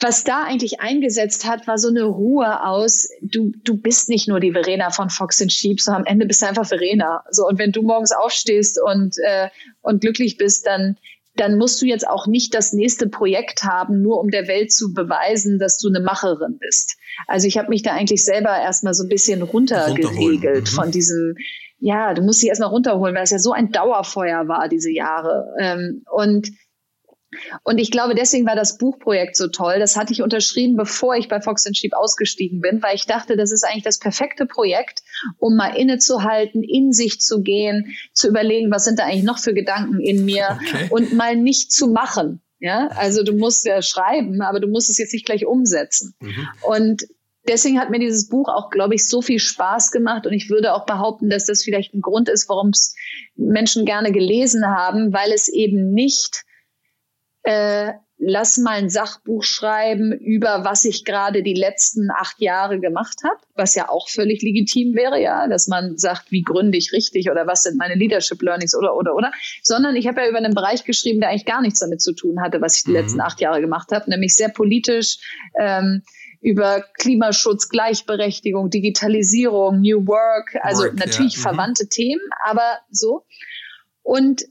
was da eigentlich eingesetzt hat, war so eine Ruhe aus, du, du bist nicht nur die Verena von Fox and Sheep, sondern am Ende bist du einfach Verena. So, und wenn du morgens aufstehst und, äh, und glücklich bist, dann dann musst du jetzt auch nicht das nächste Projekt haben, nur um der Welt zu beweisen, dass du eine Macherin bist. Also ich habe mich da eigentlich selber erstmal so ein bisschen runtergeregelt mhm. von diesem, ja, du musst dich erstmal runterholen, weil es ja so ein Dauerfeuer war, diese Jahre. Ähm, und und ich glaube, deswegen war das Buchprojekt so toll. Das hatte ich unterschrieben, bevor ich bei Fox Sheep ausgestiegen bin, weil ich dachte, das ist eigentlich das perfekte Projekt, um mal innezuhalten, in sich zu gehen, zu überlegen, was sind da eigentlich noch für Gedanken in mir okay. und mal nicht zu machen. Ja, also du musst ja schreiben, aber du musst es jetzt nicht gleich umsetzen. Mhm. Und deswegen hat mir dieses Buch auch, glaube ich, so viel Spaß gemacht. Und ich würde auch behaupten, dass das vielleicht ein Grund ist, warum es Menschen gerne gelesen haben, weil es eben nicht äh, lass mal ein Sachbuch schreiben über was ich gerade die letzten acht Jahre gemacht habe, was ja auch völlig legitim wäre, ja, dass man sagt, wie gründe ich richtig oder was sind meine Leadership Learnings oder oder oder, sondern ich habe ja über einen Bereich geschrieben, der eigentlich gar nichts damit zu tun hatte, was ich die mhm. letzten acht Jahre gemacht habe, nämlich sehr politisch. Ähm, über Klimaschutz, Gleichberechtigung, Digitalisierung, New Work, also Work, natürlich ja. mhm. verwandte Themen, aber so. Und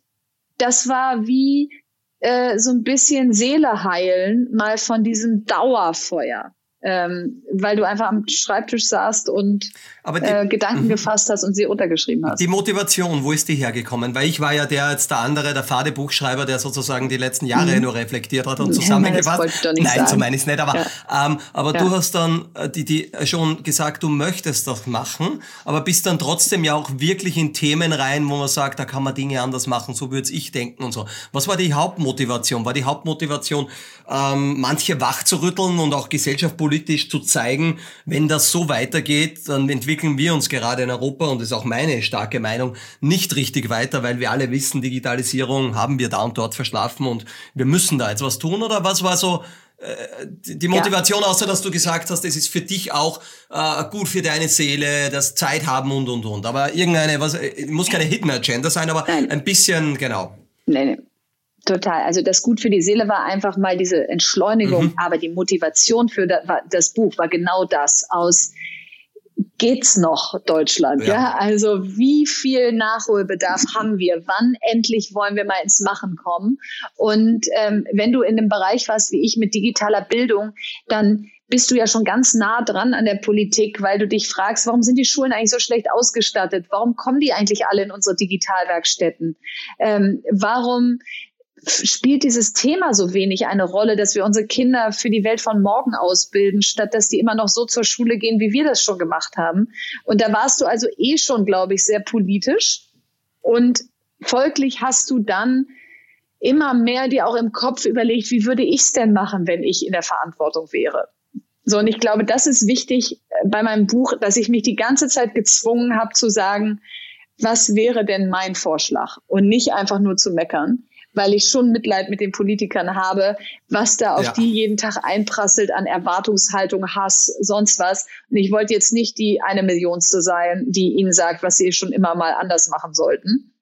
das war wie äh, so ein bisschen Seele heilen, mal von diesem Dauerfeuer ähm, weil du einfach am Schreibtisch saßt und die, äh, Gedanken mhm. gefasst hast und sie untergeschrieben hast. Die Motivation, wo ist die hergekommen? Weil ich war ja der jetzt der andere, der fade Buchschreiber, der sozusagen die letzten Jahre mhm. nur reflektiert hat und zusammengefasst. Ja, nein, Nein so meine ich es nicht, aber, ja. ähm, aber ja. du hast dann äh, die, die schon gesagt, du möchtest das machen, aber bist dann trotzdem ja auch wirklich in Themen rein, wo man sagt, da kann man Dinge anders machen, so würde ich denken und so. Was war die Hauptmotivation? War die Hauptmotivation, ähm, manche wach zu rütteln und auch gesellschaftspolitisch zu zeigen, wenn das so weitergeht, dann entwickeln wir uns gerade in Europa, und das ist auch meine starke Meinung, nicht richtig weiter, weil wir alle wissen, Digitalisierung haben wir da und dort verschlafen und wir müssen da jetzt was tun. Oder was war so äh, die Motivation, ja. außer dass du gesagt hast, es ist für dich auch äh, gut für deine Seele, das Zeit haben und und und. Aber irgendeine, was muss keine Hidden Agenda sein, aber Nein. ein bisschen genau. Nee. Total. Also das Gut für die Seele war einfach mal diese Entschleunigung, mhm. aber die Motivation für das Buch war genau das aus geht's noch Deutschland? Ja. ja. also wie viel Nachholbedarf haben wir? Wann endlich wollen wir mal ins Machen kommen? Und ähm, wenn du in dem Bereich warst wie ich mit digitaler Bildung, dann bist du ja schon ganz nah dran an der Politik, weil du dich fragst, warum sind die Schulen eigentlich so schlecht ausgestattet? Warum kommen die eigentlich alle in unsere Digitalwerkstätten? Ähm, warum spielt dieses Thema so wenig eine Rolle, dass wir unsere Kinder für die Welt von morgen ausbilden, statt dass die immer noch so zur Schule gehen, wie wir das schon gemacht haben. Und da warst du also eh schon, glaube ich, sehr politisch. Und folglich hast du dann immer mehr dir auch im Kopf überlegt, wie würde ich es denn machen, wenn ich in der Verantwortung wäre. So, und ich glaube, das ist wichtig bei meinem Buch, dass ich mich die ganze Zeit gezwungen habe zu sagen, was wäre denn mein Vorschlag? Und nicht einfach nur zu meckern weil ich schon Mitleid mit den Politikern habe, was da auf ja. die jeden Tag einprasselt an Erwartungshaltung, Hass, sonst was. Und ich wollte jetzt nicht die eine Millionste sein, die ihnen sagt, was sie schon immer mal anders machen sollten.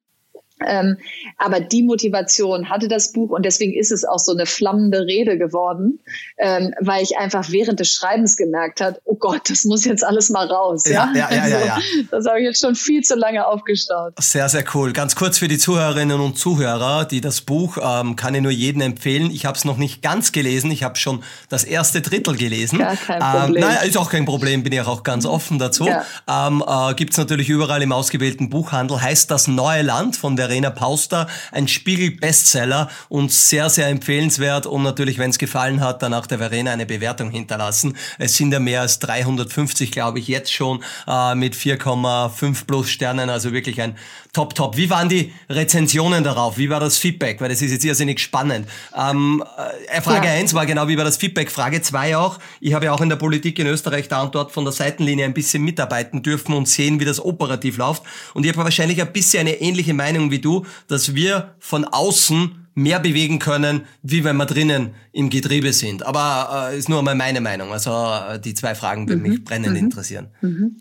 Ähm, aber die Motivation hatte das Buch und deswegen ist es auch so eine flammende Rede geworden, ähm, weil ich einfach während des Schreibens gemerkt habe, oh Gott, das muss jetzt alles mal raus. Ja, ja, ja, also, ja, ja, Das habe ich jetzt schon viel zu lange aufgestaut. Sehr, sehr cool. Ganz kurz für die Zuhörerinnen und Zuhörer, die das Buch ähm, kann ich nur jedem empfehlen. Ich habe es noch nicht ganz gelesen, ich habe schon das erste Drittel gelesen. Gar kein ähm, Problem. naja, ist auch kein Problem, bin ich auch ganz offen dazu. Ja. Ähm, äh, Gibt es natürlich überall im ausgewählten Buchhandel. Heißt das Neue Land von der Verena Pauster, ein Spiegel-Bestseller und sehr, sehr empfehlenswert. Und natürlich, wenn es gefallen hat, dann auch der Verena eine Bewertung hinterlassen. Es sind ja mehr als 350, glaube ich, jetzt schon äh, mit 4,5 plus Sternen. Also wirklich ein Top, top. Wie waren die Rezensionen darauf? Wie war das Feedback? Weil das ist jetzt irrsinnig spannend. Ähm, äh, Frage ja. 1 war genau, wie war das Feedback? Frage 2 auch. Ich habe ja auch in der Politik in Österreich da und dort von der Seitenlinie ein bisschen mitarbeiten dürfen und sehen, wie das operativ läuft. Und ich habe wahrscheinlich ein bisschen eine ähnliche Meinung wie du, dass wir von außen mehr bewegen können, wie wenn wir drinnen im Getriebe sind. Aber äh, ist nur mal meine Meinung. Also äh, die zwei Fragen würden mhm. mich brennend mhm. interessieren. Mhm.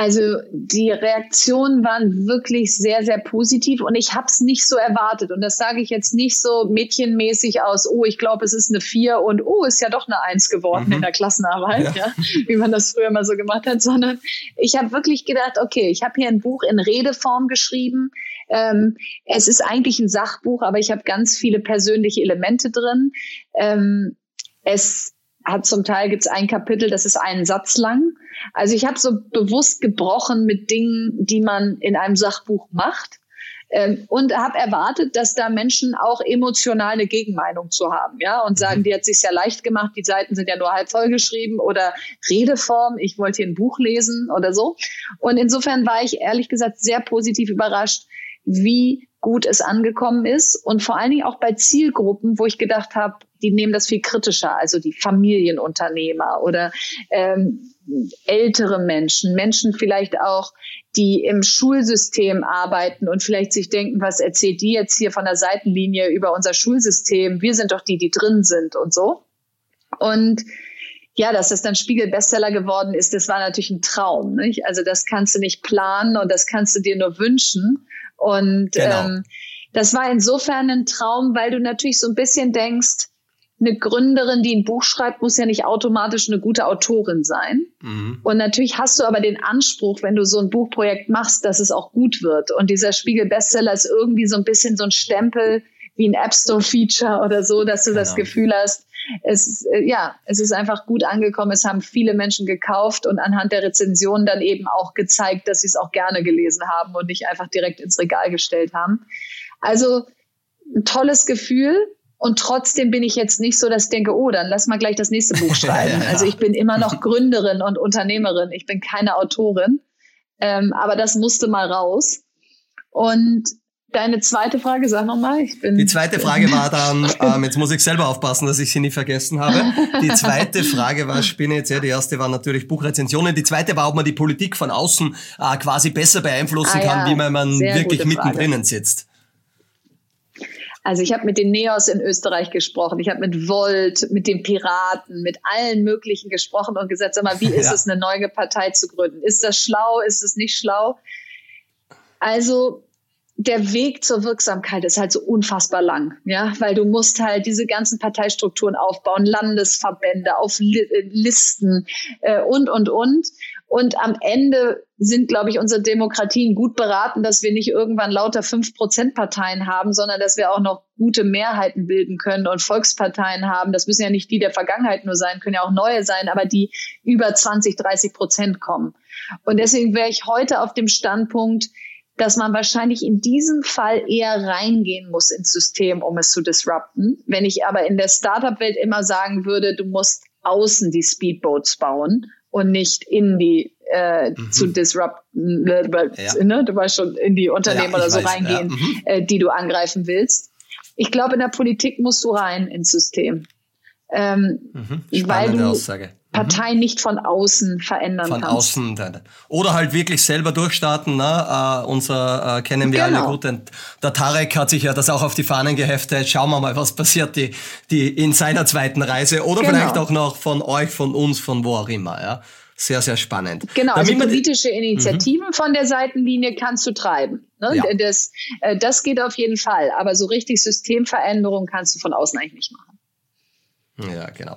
Also die Reaktionen waren wirklich sehr, sehr positiv und ich habe es nicht so erwartet. Und das sage ich jetzt nicht so mädchenmäßig aus, oh, ich glaube, es ist eine Vier und oh, ist ja doch eine Eins geworden mhm. in der Klassenarbeit, ja. ja. wie man das früher mal so gemacht hat, sondern ich habe wirklich gedacht, okay, ich habe hier ein Buch in Redeform geschrieben. Ähm, es ist eigentlich ein Sachbuch, aber ich habe ganz viele persönliche Elemente drin. Ähm, es hat zum Teil gibt es ein Kapitel, das ist einen Satz lang. Also ich habe so bewusst gebrochen mit Dingen, die man in einem Sachbuch macht. Ähm, und habe erwartet, dass da Menschen auch emotional eine Gegenmeinung zu haben, ja, und sagen, mhm. die hat sich ja leicht gemacht, die Seiten sind ja nur halb voll geschrieben oder Redeform, ich wollte hier ein Buch lesen oder so. Und insofern war ich ehrlich gesagt sehr positiv überrascht, wie gut es angekommen ist und vor allen Dingen auch bei Zielgruppen, wo ich gedacht habe, die nehmen das viel kritischer, also die Familienunternehmer oder ähm, ältere Menschen, Menschen vielleicht auch, die im Schulsystem arbeiten und vielleicht sich denken, was erzählt die jetzt hier von der Seitenlinie über unser Schulsystem? Wir sind doch die, die drin sind und so. Und ja, dass das dann Spiegel-Bestseller geworden ist, das war natürlich ein Traum. Nicht? Also das kannst du nicht planen und das kannst du dir nur wünschen. Und genau. ähm, das war insofern ein Traum, weil du natürlich so ein bisschen denkst, eine Gründerin, die ein Buch schreibt, muss ja nicht automatisch eine gute Autorin sein. Mhm. Und natürlich hast du aber den Anspruch, wenn du so ein Buchprojekt machst, dass es auch gut wird. Und dieser Spiegel-Bestseller ist irgendwie so ein bisschen so ein Stempel wie ein App Store-Feature oder so, dass du genau. das Gefühl hast, es, äh, ja, es ist einfach gut angekommen. Es haben viele Menschen gekauft und anhand der Rezensionen dann eben auch gezeigt, dass sie es auch gerne gelesen haben und nicht einfach direkt ins Regal gestellt haben. Also ein tolles Gefühl. Und trotzdem bin ich jetzt nicht so, dass ich denke, oh, dann lass mal gleich das nächste Buch schreiben. Also ich bin immer noch Gründerin und Unternehmerin. Ich bin keine Autorin. Ähm, aber das musste mal raus. Und Deine zweite Frage, sag nochmal. Die zweite Frage war dann, ähm, jetzt muss ich selber aufpassen, dass ich sie nicht vergessen habe. Die zweite Frage war, Spinne jetzt, ja, die erste war natürlich Buchrezensionen. Die zweite war, ob man die Politik von außen äh, quasi besser beeinflussen ah, kann, ja. wie man, man wirklich mittendrin sitzt. Also ich habe mit den Neos in Österreich gesprochen, ich habe mit Volt, mit den Piraten, mit allen möglichen gesprochen und gesagt, sag mal, wie ist ja. es, eine neue Partei zu gründen? Ist das schlau? Ist es nicht schlau? Also der Weg zur Wirksamkeit ist halt so unfassbar lang, ja, weil du musst halt diese ganzen Parteistrukturen aufbauen, Landesverbände auf Listen äh, und und und. Und am Ende sind, glaube ich, unsere Demokratien gut beraten, dass wir nicht irgendwann lauter fünf Prozent Parteien haben, sondern dass wir auch noch gute Mehrheiten bilden können und Volksparteien haben. Das müssen ja nicht die der Vergangenheit nur sein, können ja auch neue sein, aber die über 20, 30 Prozent kommen. Und deswegen wäre ich heute auf dem Standpunkt, dass man wahrscheinlich in diesem Fall eher reingehen muss ins System, um es zu disrupten. Wenn ich aber in der Startup-Welt immer sagen würde, du musst außen die Speedboats bauen und nicht in die äh, mhm. zu disrupten, ja. ne? du weißt schon, in die Unternehmen ja, oder so weiß, reingehen, ja. mhm. äh, die du angreifen willst. Ich glaube, in der Politik musst du rein ins System. Ähm, mhm. weil du, Aussage. Partei mhm. nicht von außen verändern von kannst. Von außen. Oder halt wirklich selber durchstarten. Ne? Uh, unser uh, kennen wir genau. alle gut. Und der Tarek hat sich ja das auch auf die Fahnen geheftet. Schauen wir mal, was passiert die, die in seiner zweiten Reise. Oder genau. vielleicht auch noch von euch, von uns, von wo auch immer. Ja? Sehr, sehr spannend. Genau, also politische Initiativen mhm. von der Seitenlinie kannst du treiben. Ne? Ja. Das, äh, das geht auf jeden Fall. Aber so richtig Systemveränderung kannst du von außen eigentlich nicht machen. Ja, genau.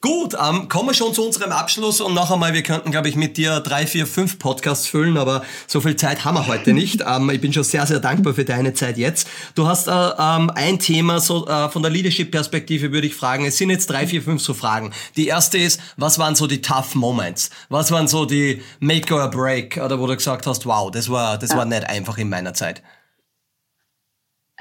Gut, ähm, kommen wir schon zu unserem Abschluss und noch einmal, wir könnten, glaube ich, mit dir drei, vier, fünf Podcasts füllen, aber so viel Zeit haben wir heute nicht. ähm, ich bin schon sehr, sehr dankbar für deine Zeit jetzt. Du hast äh, ähm, ein Thema, so äh, von der Leadership-Perspektive würde ich fragen. Es sind jetzt drei, vier, fünf so Fragen. Die erste ist, was waren so die tough Moments? Was waren so die Make or Break? Oder wo du gesagt hast, wow, das war, das ja. war nicht einfach in meiner Zeit.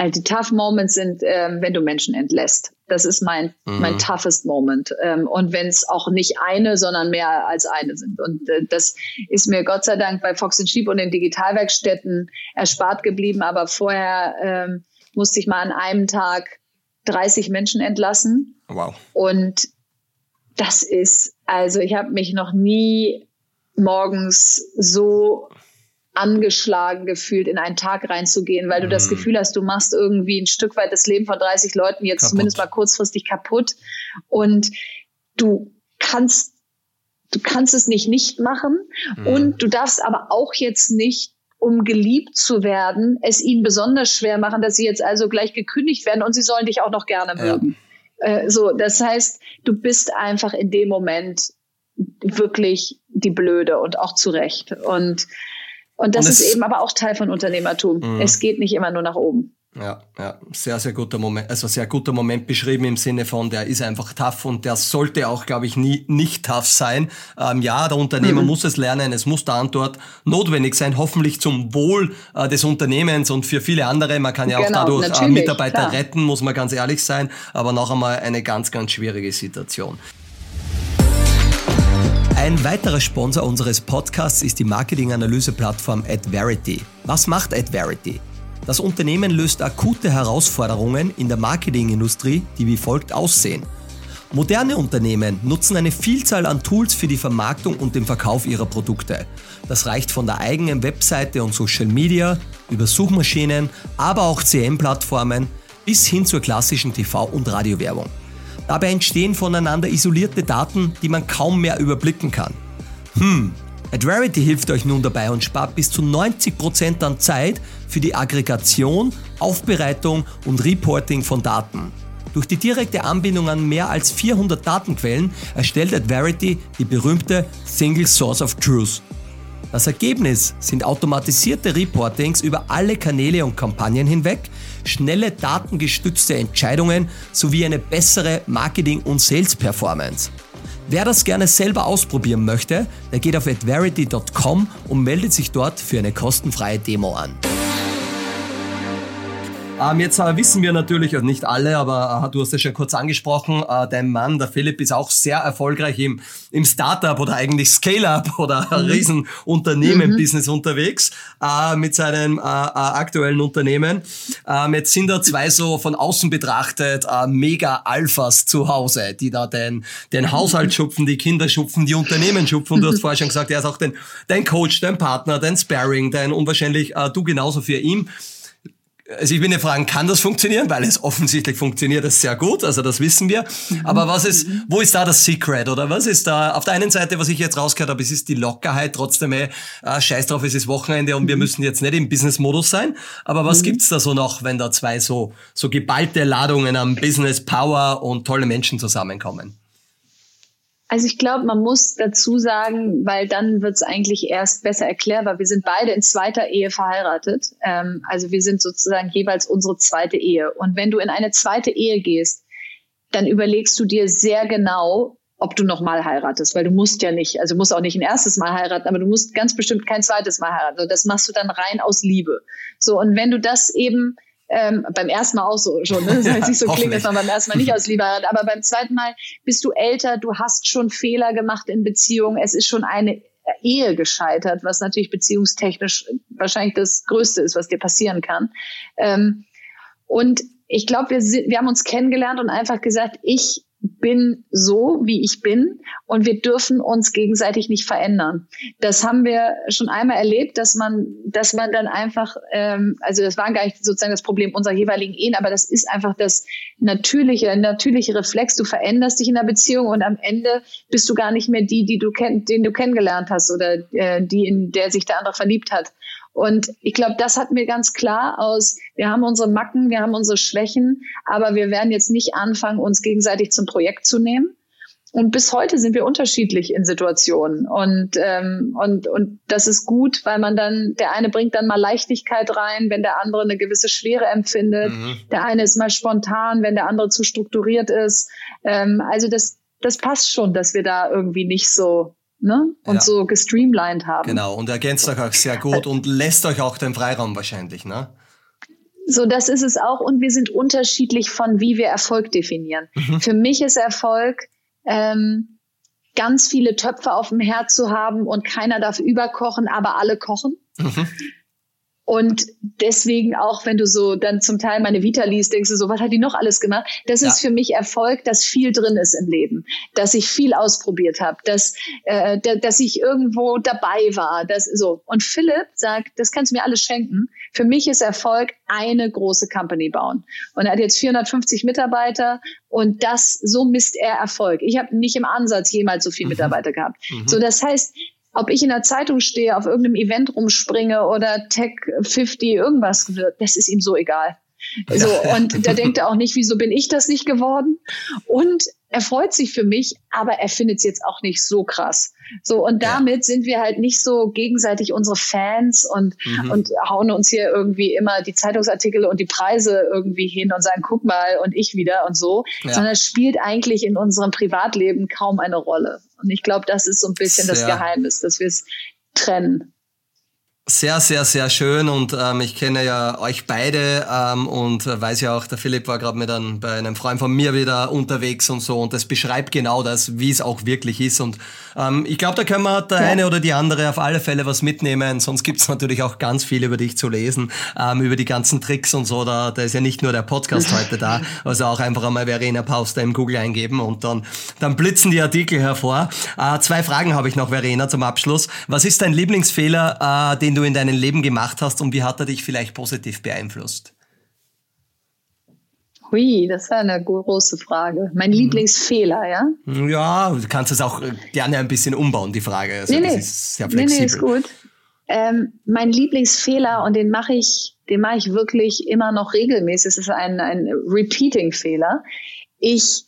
Also die Tough Moments sind, ähm, wenn du Menschen entlässt. Das ist mein, mhm. mein toughest Moment. Ähm, und wenn es auch nicht eine, sondern mehr als eine sind. Und äh, das ist mir Gott sei Dank bei Fox Sheep und den Digitalwerkstätten erspart geblieben. Aber vorher ähm, musste ich mal an einem Tag 30 Menschen entlassen. Wow. Und das ist, also ich habe mich noch nie morgens so angeschlagen gefühlt, in einen Tag reinzugehen, weil du das mhm. Gefühl hast, du machst irgendwie ein Stück weit das Leben von 30 Leuten jetzt kaputt. zumindest mal kurzfristig kaputt und du kannst du kannst es nicht nicht machen mhm. und du darfst aber auch jetzt nicht um geliebt zu werden, es ihnen besonders schwer machen, dass sie jetzt also gleich gekündigt werden und sie sollen dich auch noch gerne mögen. Ja. Äh, so, das heißt, du bist einfach in dem Moment wirklich die Blöde und auch zu Recht. Und und das und ist eben aber auch Teil von Unternehmertum. Mhm. Es geht nicht immer nur nach oben. Ja, ja, sehr, sehr guter Moment, also sehr guter Moment beschrieben im Sinne von, der ist einfach tough und der sollte auch, glaube ich, nie nicht tough sein. Ähm, ja, der Unternehmer mhm. muss es lernen, es muss da und dort notwendig sein, hoffentlich zum Wohl äh, des Unternehmens und für viele andere. Man kann ja auch genau, dadurch äh, Mitarbeiter klar. retten, muss man ganz ehrlich sein, aber noch einmal eine ganz, ganz schwierige Situation. Ein weiterer Sponsor unseres Podcasts ist die Marketinganalyse-Plattform AdVerity. Was macht AdVerity? Das Unternehmen löst akute Herausforderungen in der Marketingindustrie, die wie folgt aussehen. Moderne Unternehmen nutzen eine Vielzahl an Tools für die Vermarktung und den Verkauf ihrer Produkte. Das reicht von der eigenen Webseite und Social Media über Suchmaschinen, aber auch CM-Plattformen bis hin zur klassischen TV- und Radiowerbung. Dabei entstehen voneinander isolierte Daten, die man kaum mehr überblicken kann. Hm, Adverity hilft euch nun dabei und spart bis zu 90% an Zeit für die Aggregation, Aufbereitung und Reporting von Daten. Durch die direkte Anbindung an mehr als 400 Datenquellen erstellt Adverity die berühmte Single Source of Truth. Das Ergebnis sind automatisierte Reportings über alle Kanäle und Kampagnen hinweg, schnelle datengestützte Entscheidungen sowie eine bessere Marketing- und Sales-Performance. Wer das gerne selber ausprobieren möchte, der geht auf adverity.com und meldet sich dort für eine kostenfreie Demo an. Ähm, jetzt äh, wissen wir natürlich, also nicht alle, aber äh, du hast es schon kurz angesprochen, äh, dein Mann, der Philipp, ist auch sehr erfolgreich im, im Startup oder eigentlich Scale-up oder mhm. Riesenunternehmen-Business mhm. unterwegs äh, mit seinem äh, äh, aktuellen Unternehmen. Ähm, jetzt sind da zwei so von außen betrachtet Mega-Alphas zu Hause, die da den, den Haushalt schupfen, die Kinder schupfen, die Unternehmen schupfen. Du hast vorher schon gesagt, er ist auch dein, dein Coach, dein Partner, dein Sparring, dein unwahrscheinlich du genauso für ihn. Also ich will nicht fragen, kann das funktionieren? Weil es offensichtlich funktioniert es sehr gut, also das wissen wir. Aber was ist, wo ist da das Secret? Oder was ist da, auf der einen Seite, was ich jetzt rausgehört habe, es ist die Lockerheit, trotzdem, äh, scheiß drauf, es ist Wochenende und wir mhm. müssen jetzt nicht im Business-Modus sein. Aber was mhm. gibt's da so noch, wenn da zwei so, so geballte Ladungen am Business Power und tolle Menschen zusammenkommen? Also ich glaube, man muss dazu sagen, weil dann wird es eigentlich erst besser erklärbar. Wir sind beide in zweiter Ehe verheiratet. Ähm, also wir sind sozusagen jeweils unsere zweite Ehe. Und wenn du in eine zweite Ehe gehst, dann überlegst du dir sehr genau, ob du nochmal heiratest, weil du musst ja nicht, also musst auch nicht ein erstes Mal heiraten, aber du musst ganz bestimmt kein zweites Mal heiraten. Also das machst du dann rein aus Liebe. So, und wenn du das eben ähm, beim ersten Mal auch so schon, ne? Das heißt nicht so klingt, dass man beim ersten Mal nicht aus Liebe hat, aber beim zweiten Mal bist du älter, du hast schon Fehler gemacht in Beziehungen, es ist schon eine Ehe gescheitert, was natürlich beziehungstechnisch wahrscheinlich das Größte ist, was dir passieren kann. Ähm, und ich glaube, wir, wir haben uns kennengelernt und einfach gesagt, ich bin so, wie ich bin und wir dürfen uns gegenseitig nicht verändern. Das haben wir schon einmal erlebt, dass man, dass man dann einfach, ähm, also das war gar nicht sozusagen das Problem unserer jeweiligen Ehen, aber das ist einfach das natürliche, natürliche Reflex. Du veränderst dich in der Beziehung und am Ende bist du gar nicht mehr die, die du kennt, den du kennengelernt hast oder äh, die, in der sich der andere verliebt hat. Und ich glaube, das hat mir ganz klar aus, wir haben unsere Macken, wir haben unsere Schwächen, aber wir werden jetzt nicht anfangen, uns gegenseitig zum Projekt zu nehmen. Und bis heute sind wir unterschiedlich in Situationen. Und, ähm, und, und das ist gut, weil man dann, der eine bringt dann mal Leichtigkeit rein, wenn der andere eine gewisse Schwere empfindet. Mhm. Der eine ist mal spontan, wenn der andere zu strukturiert ist. Ähm, also das, das passt schon, dass wir da irgendwie nicht so ne? und ja. so gestreamlined haben. Genau, und ergänzt euch auch sehr gut und lässt euch auch den Freiraum wahrscheinlich, ne? So, das ist es auch. Und wir sind unterschiedlich von, wie wir Erfolg definieren. Mhm. Für mich ist Erfolg, ähm, ganz viele Töpfe auf dem Herd zu haben und keiner darf überkochen, aber alle kochen. Mhm. Und deswegen auch, wenn du so dann zum Teil meine Vita liest, denkst du so, was hat die noch alles gemacht? Das ja. ist für mich Erfolg, dass viel drin ist im Leben, dass ich viel ausprobiert habe, dass, äh, dass ich irgendwo dabei war. Das, so. Und Philipp sagt, das kannst du mir alles schenken. Für mich ist Erfolg eine große Company bauen. Und er hat jetzt 450 Mitarbeiter und das, so misst er Erfolg. Ich habe nicht im Ansatz jemals so viele mhm. Mitarbeiter gehabt. Mhm. So, das heißt, ob ich in der Zeitung stehe, auf irgendeinem Event rumspringe oder Tech 50 irgendwas wird, das ist ihm so egal. So, und da denkt er auch nicht, wieso bin ich das nicht geworden? Und er freut sich für mich, aber er findet es jetzt auch nicht so krass. So, und damit ja. sind wir halt nicht so gegenseitig unsere Fans und, mhm. und hauen uns hier irgendwie immer die Zeitungsartikel und die Preise irgendwie hin und sagen, guck mal, und ich wieder und so, ja. sondern es spielt eigentlich in unserem Privatleben kaum eine Rolle. Und ich glaube, das ist so ein bisschen das Geheimnis, dass wir es trennen. Sehr, sehr, sehr schön und ähm, ich kenne ja euch beide ähm, und weiß ja auch, der Philipp war gerade mit einem, bei einem Freund von mir wieder unterwegs und so und das beschreibt genau das, wie es auch wirklich ist und ähm, ich glaube, da können wir der ja. eine oder die andere auf alle Fälle was mitnehmen, sonst gibt's natürlich auch ganz viel über dich zu lesen, ähm, über die ganzen Tricks und so, da, da ist ja nicht nur der Podcast heute da, also auch einfach einmal Verena Pauster im Google eingeben und dann, dann blitzen die Artikel hervor. Äh, zwei Fragen habe ich noch, Verena, zum Abschluss. Was ist dein Lieblingsfehler, äh, den du in deinem Leben gemacht hast und wie hat er dich vielleicht positiv beeinflusst? Hui, das ist eine große Frage. Mein mhm. Lieblingsfehler, ja? Ja, du kannst es auch gerne ein bisschen umbauen, die Frage. Also nee, nee. Ist sehr flexibel. Nee, nee, ist gut. Ähm, mein Lieblingsfehler, und den mache ich, den mache ich wirklich immer noch regelmäßig, es ist ein, ein Repeating-Fehler. Ich,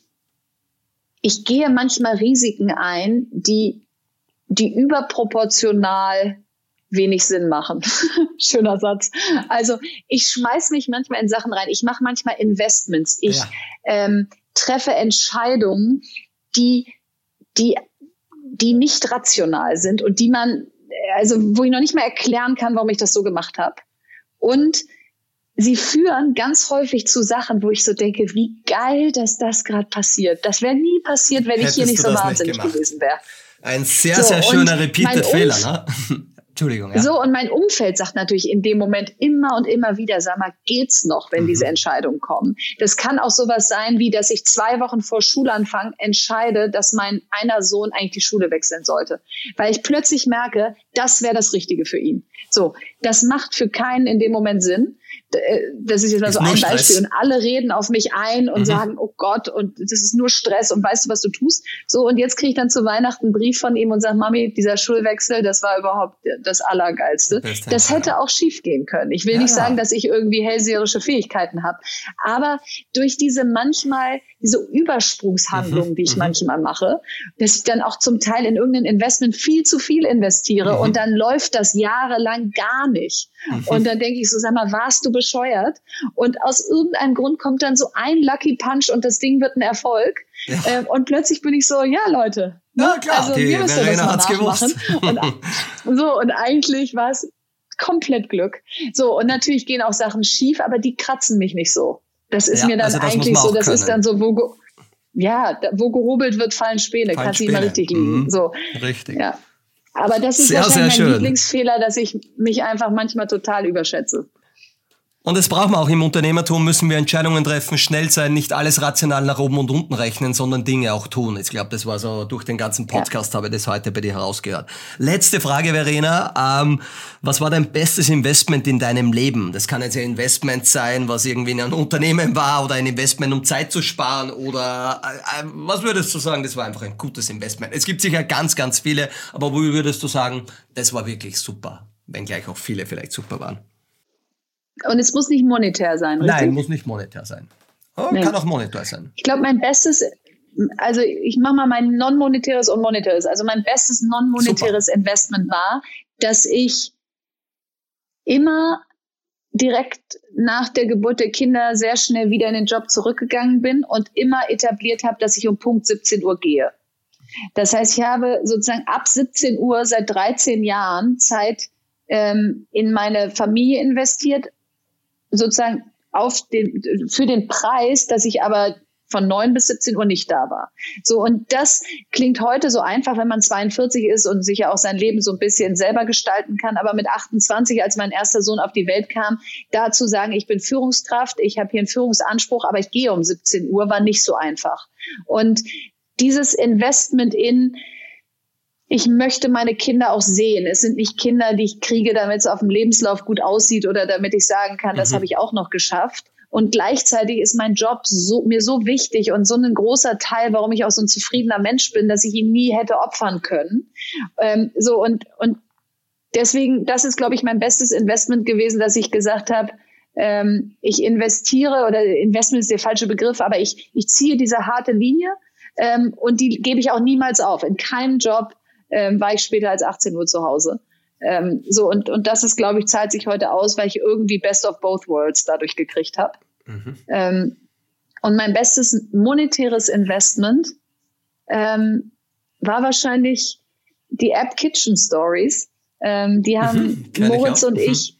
ich gehe manchmal Risiken ein, die, die überproportional wenig Sinn machen. Schöner Satz. Also ich schmeiß mich manchmal in Sachen rein. Ich mache manchmal Investments. Ich ja. ähm, treffe Entscheidungen, die, die, die nicht rational sind und die man, also wo ich noch nicht mal erklären kann, warum ich das so gemacht habe. Und sie führen ganz häufig zu Sachen, wo ich so denke, wie geil, dass das gerade passiert. Das wäre nie passiert, wenn Hättest ich hier nicht so wahnsinnig gewesen wäre. Ein sehr, so, sehr schöner Repeated-Fehler, ne? Entschuldigung. Ja. So, und mein Umfeld sagt natürlich in dem Moment immer und immer wieder, sag mal, geht's noch, wenn mhm. diese Entscheidungen kommen? Das kann auch sowas sein, wie, dass ich zwei Wochen vor Schulanfang entscheide, dass mein einer Sohn eigentlich die Schule wechseln sollte. Weil ich plötzlich merke, das wäre das Richtige für ihn. So, das macht für keinen in dem Moment Sinn. Äh, das ist jetzt mal so ein Beispiel und alle reden auf mich ein und mhm. sagen, oh Gott, und das ist nur Stress und weißt du, was du tust? So, und jetzt kriege ich dann zu Weihnachten einen Brief von ihm und sage, Mami, dieser Schulwechsel, das war überhaupt das Allergeilste. Das, das hätte auch schief gehen können. Ich will ja, nicht sagen, dass ich irgendwie hellseherische Fähigkeiten habe, aber durch diese manchmal diese Übersprungshandlungen, mhm. die ich mhm. manchmal mache, dass ich dann auch zum Teil in irgendein Investment viel zu viel investiere mhm. und dann läuft das jahrelang gar nicht. Mhm. Und dann denke ich so, sag mal, warst du bescheuert? Und aus irgendeinem Grund kommt dann so ein Lucky Punch und das Ding wird ein Erfolg. Ja. Ähm, und plötzlich bin ich so, ja Leute. Ne? Ja klar, also, die Verena hat's gewusst. Und, so, und eigentlich war es komplett Glück. So, und natürlich gehen auch Sachen schief, aber die kratzen mich nicht so. Das ist ja, mir dann also eigentlich so, das können. ist dann so, wo, ja, wo gehobelt wird, fallen Späne. Fallen Kannst du immer richtig liegen. Mhm. So. Richtig. Ja. Aber das ist sehr, wahrscheinlich sehr mein. Lieblingsfehler, dass ich mich einfach manchmal total überschätze. Und das brauchen wir auch im Unternehmertum, müssen wir Entscheidungen treffen, schnell sein, nicht alles rational nach oben und unten rechnen, sondern Dinge auch tun. Ich glaube, das war so durch den ganzen Podcast, ja. habe ich das heute bei dir herausgehört. Letzte Frage, Verena. Ähm, was war dein bestes Investment in deinem Leben? Das kann jetzt ein Investment sein, was irgendwie in einem Unternehmen war oder ein Investment, um Zeit zu sparen oder äh, äh, was würdest du sagen, das war einfach ein gutes Investment? Es gibt sicher ganz, ganz viele, aber wo würdest du sagen, das war wirklich super, wenngleich auch viele vielleicht super waren? Und es muss nicht monetär sein, richtig? Nein, muss nicht monetär sein. Oh, nee. Kann auch monetär sein. Ich glaube, mein bestes, also ich mache mal mein non-monetäres und monetäres. Also mein bestes non-monetäres Investment war, dass ich immer direkt nach der Geburt der Kinder sehr schnell wieder in den Job zurückgegangen bin und immer etabliert habe, dass ich um Punkt 17 Uhr gehe. Das heißt, ich habe sozusagen ab 17 Uhr seit 13 Jahren Zeit ähm, in meine Familie investiert, sozusagen auf den, für den Preis, dass ich aber von 9 bis 17 Uhr nicht da war. So, und das klingt heute so einfach, wenn man 42 ist und sich ja auch sein Leben so ein bisschen selber gestalten kann. Aber mit 28, als mein erster Sohn auf die Welt kam, da zu sagen, ich bin Führungskraft, ich habe hier einen Führungsanspruch, aber ich gehe um 17 Uhr, war nicht so einfach. Und dieses Investment in, ich möchte meine Kinder auch sehen. Es sind nicht Kinder, die ich kriege, damit es auf dem Lebenslauf gut aussieht oder damit ich sagen kann, mhm. das habe ich auch noch geschafft. Und gleichzeitig ist mein Job so, mir so wichtig und so ein großer Teil, warum ich auch so ein zufriedener Mensch bin, dass ich ihn nie hätte opfern können. Ähm, so und, und deswegen, das ist, glaube ich, mein bestes Investment gewesen, dass ich gesagt habe, ähm, ich investiere oder Investment ist der falsche Begriff, aber ich, ich ziehe diese harte Linie ähm, und die gebe ich auch niemals auf. In keinem Job ähm, war ich später als 18 Uhr zu Hause. Ähm, so, und, und das ist, glaube ich, zahlt sich heute aus, weil ich irgendwie Best of Both Worlds dadurch gekriegt habe. Mhm. Ähm, und mein bestes monetäres Investment ähm, war wahrscheinlich die App Kitchen Stories. Ähm, die haben mhm, Moritz ich und mhm. ich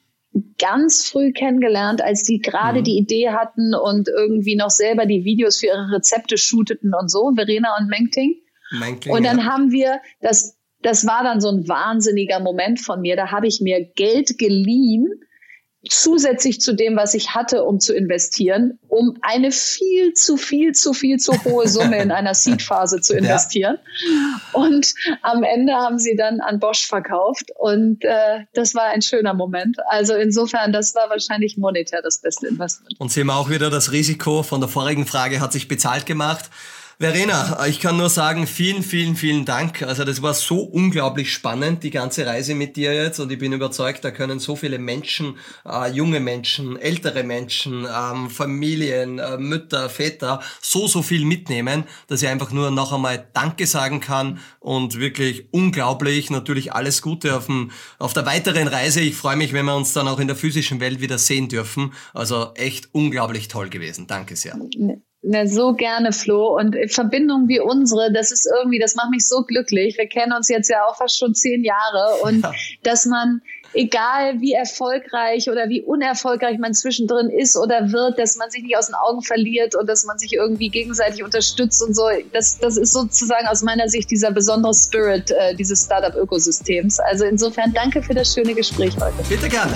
ganz früh kennengelernt, als die gerade mhm. die Idee hatten und irgendwie noch selber die Videos für ihre Rezepte shooteten und so, Verena und Mengting. Mengting und dann ja. haben wir das das war dann so ein wahnsinniger Moment von mir. Da habe ich mir Geld geliehen, zusätzlich zu dem, was ich hatte, um zu investieren, um eine viel zu viel zu viel zu hohe Summe in einer Seed-Phase zu investieren. Ja. Und am Ende haben sie dann an Bosch verkauft und äh, das war ein schöner Moment. Also insofern, das war wahrscheinlich monetär das beste Investment. Und Sie haben auch wieder das Risiko von der vorigen Frage hat sich bezahlt gemacht. Verena, ich kann nur sagen, vielen, vielen, vielen Dank. Also das war so unglaublich spannend, die ganze Reise mit dir jetzt. Und ich bin überzeugt, da können so viele Menschen, äh, junge Menschen, ältere Menschen, ähm, Familien, äh, Mütter, Väter, so, so viel mitnehmen, dass ich einfach nur noch einmal Danke sagen kann. Und wirklich unglaublich, natürlich alles Gute auf, dem, auf der weiteren Reise. Ich freue mich, wenn wir uns dann auch in der physischen Welt wieder sehen dürfen. Also echt unglaublich toll gewesen. Danke sehr. Na, so gerne, Flo. Und Verbindungen wie unsere, das ist irgendwie, das macht mich so glücklich. Wir kennen uns jetzt ja auch fast schon zehn Jahre. Und ja. dass man, egal wie erfolgreich oder wie unerfolgreich man zwischendrin ist oder wird, dass man sich nicht aus den Augen verliert und dass man sich irgendwie gegenseitig unterstützt und so. Das, das ist sozusagen aus meiner Sicht dieser besondere Spirit äh, dieses Startup-Ökosystems. Also insofern danke für das schöne Gespräch heute. Bitte gerne.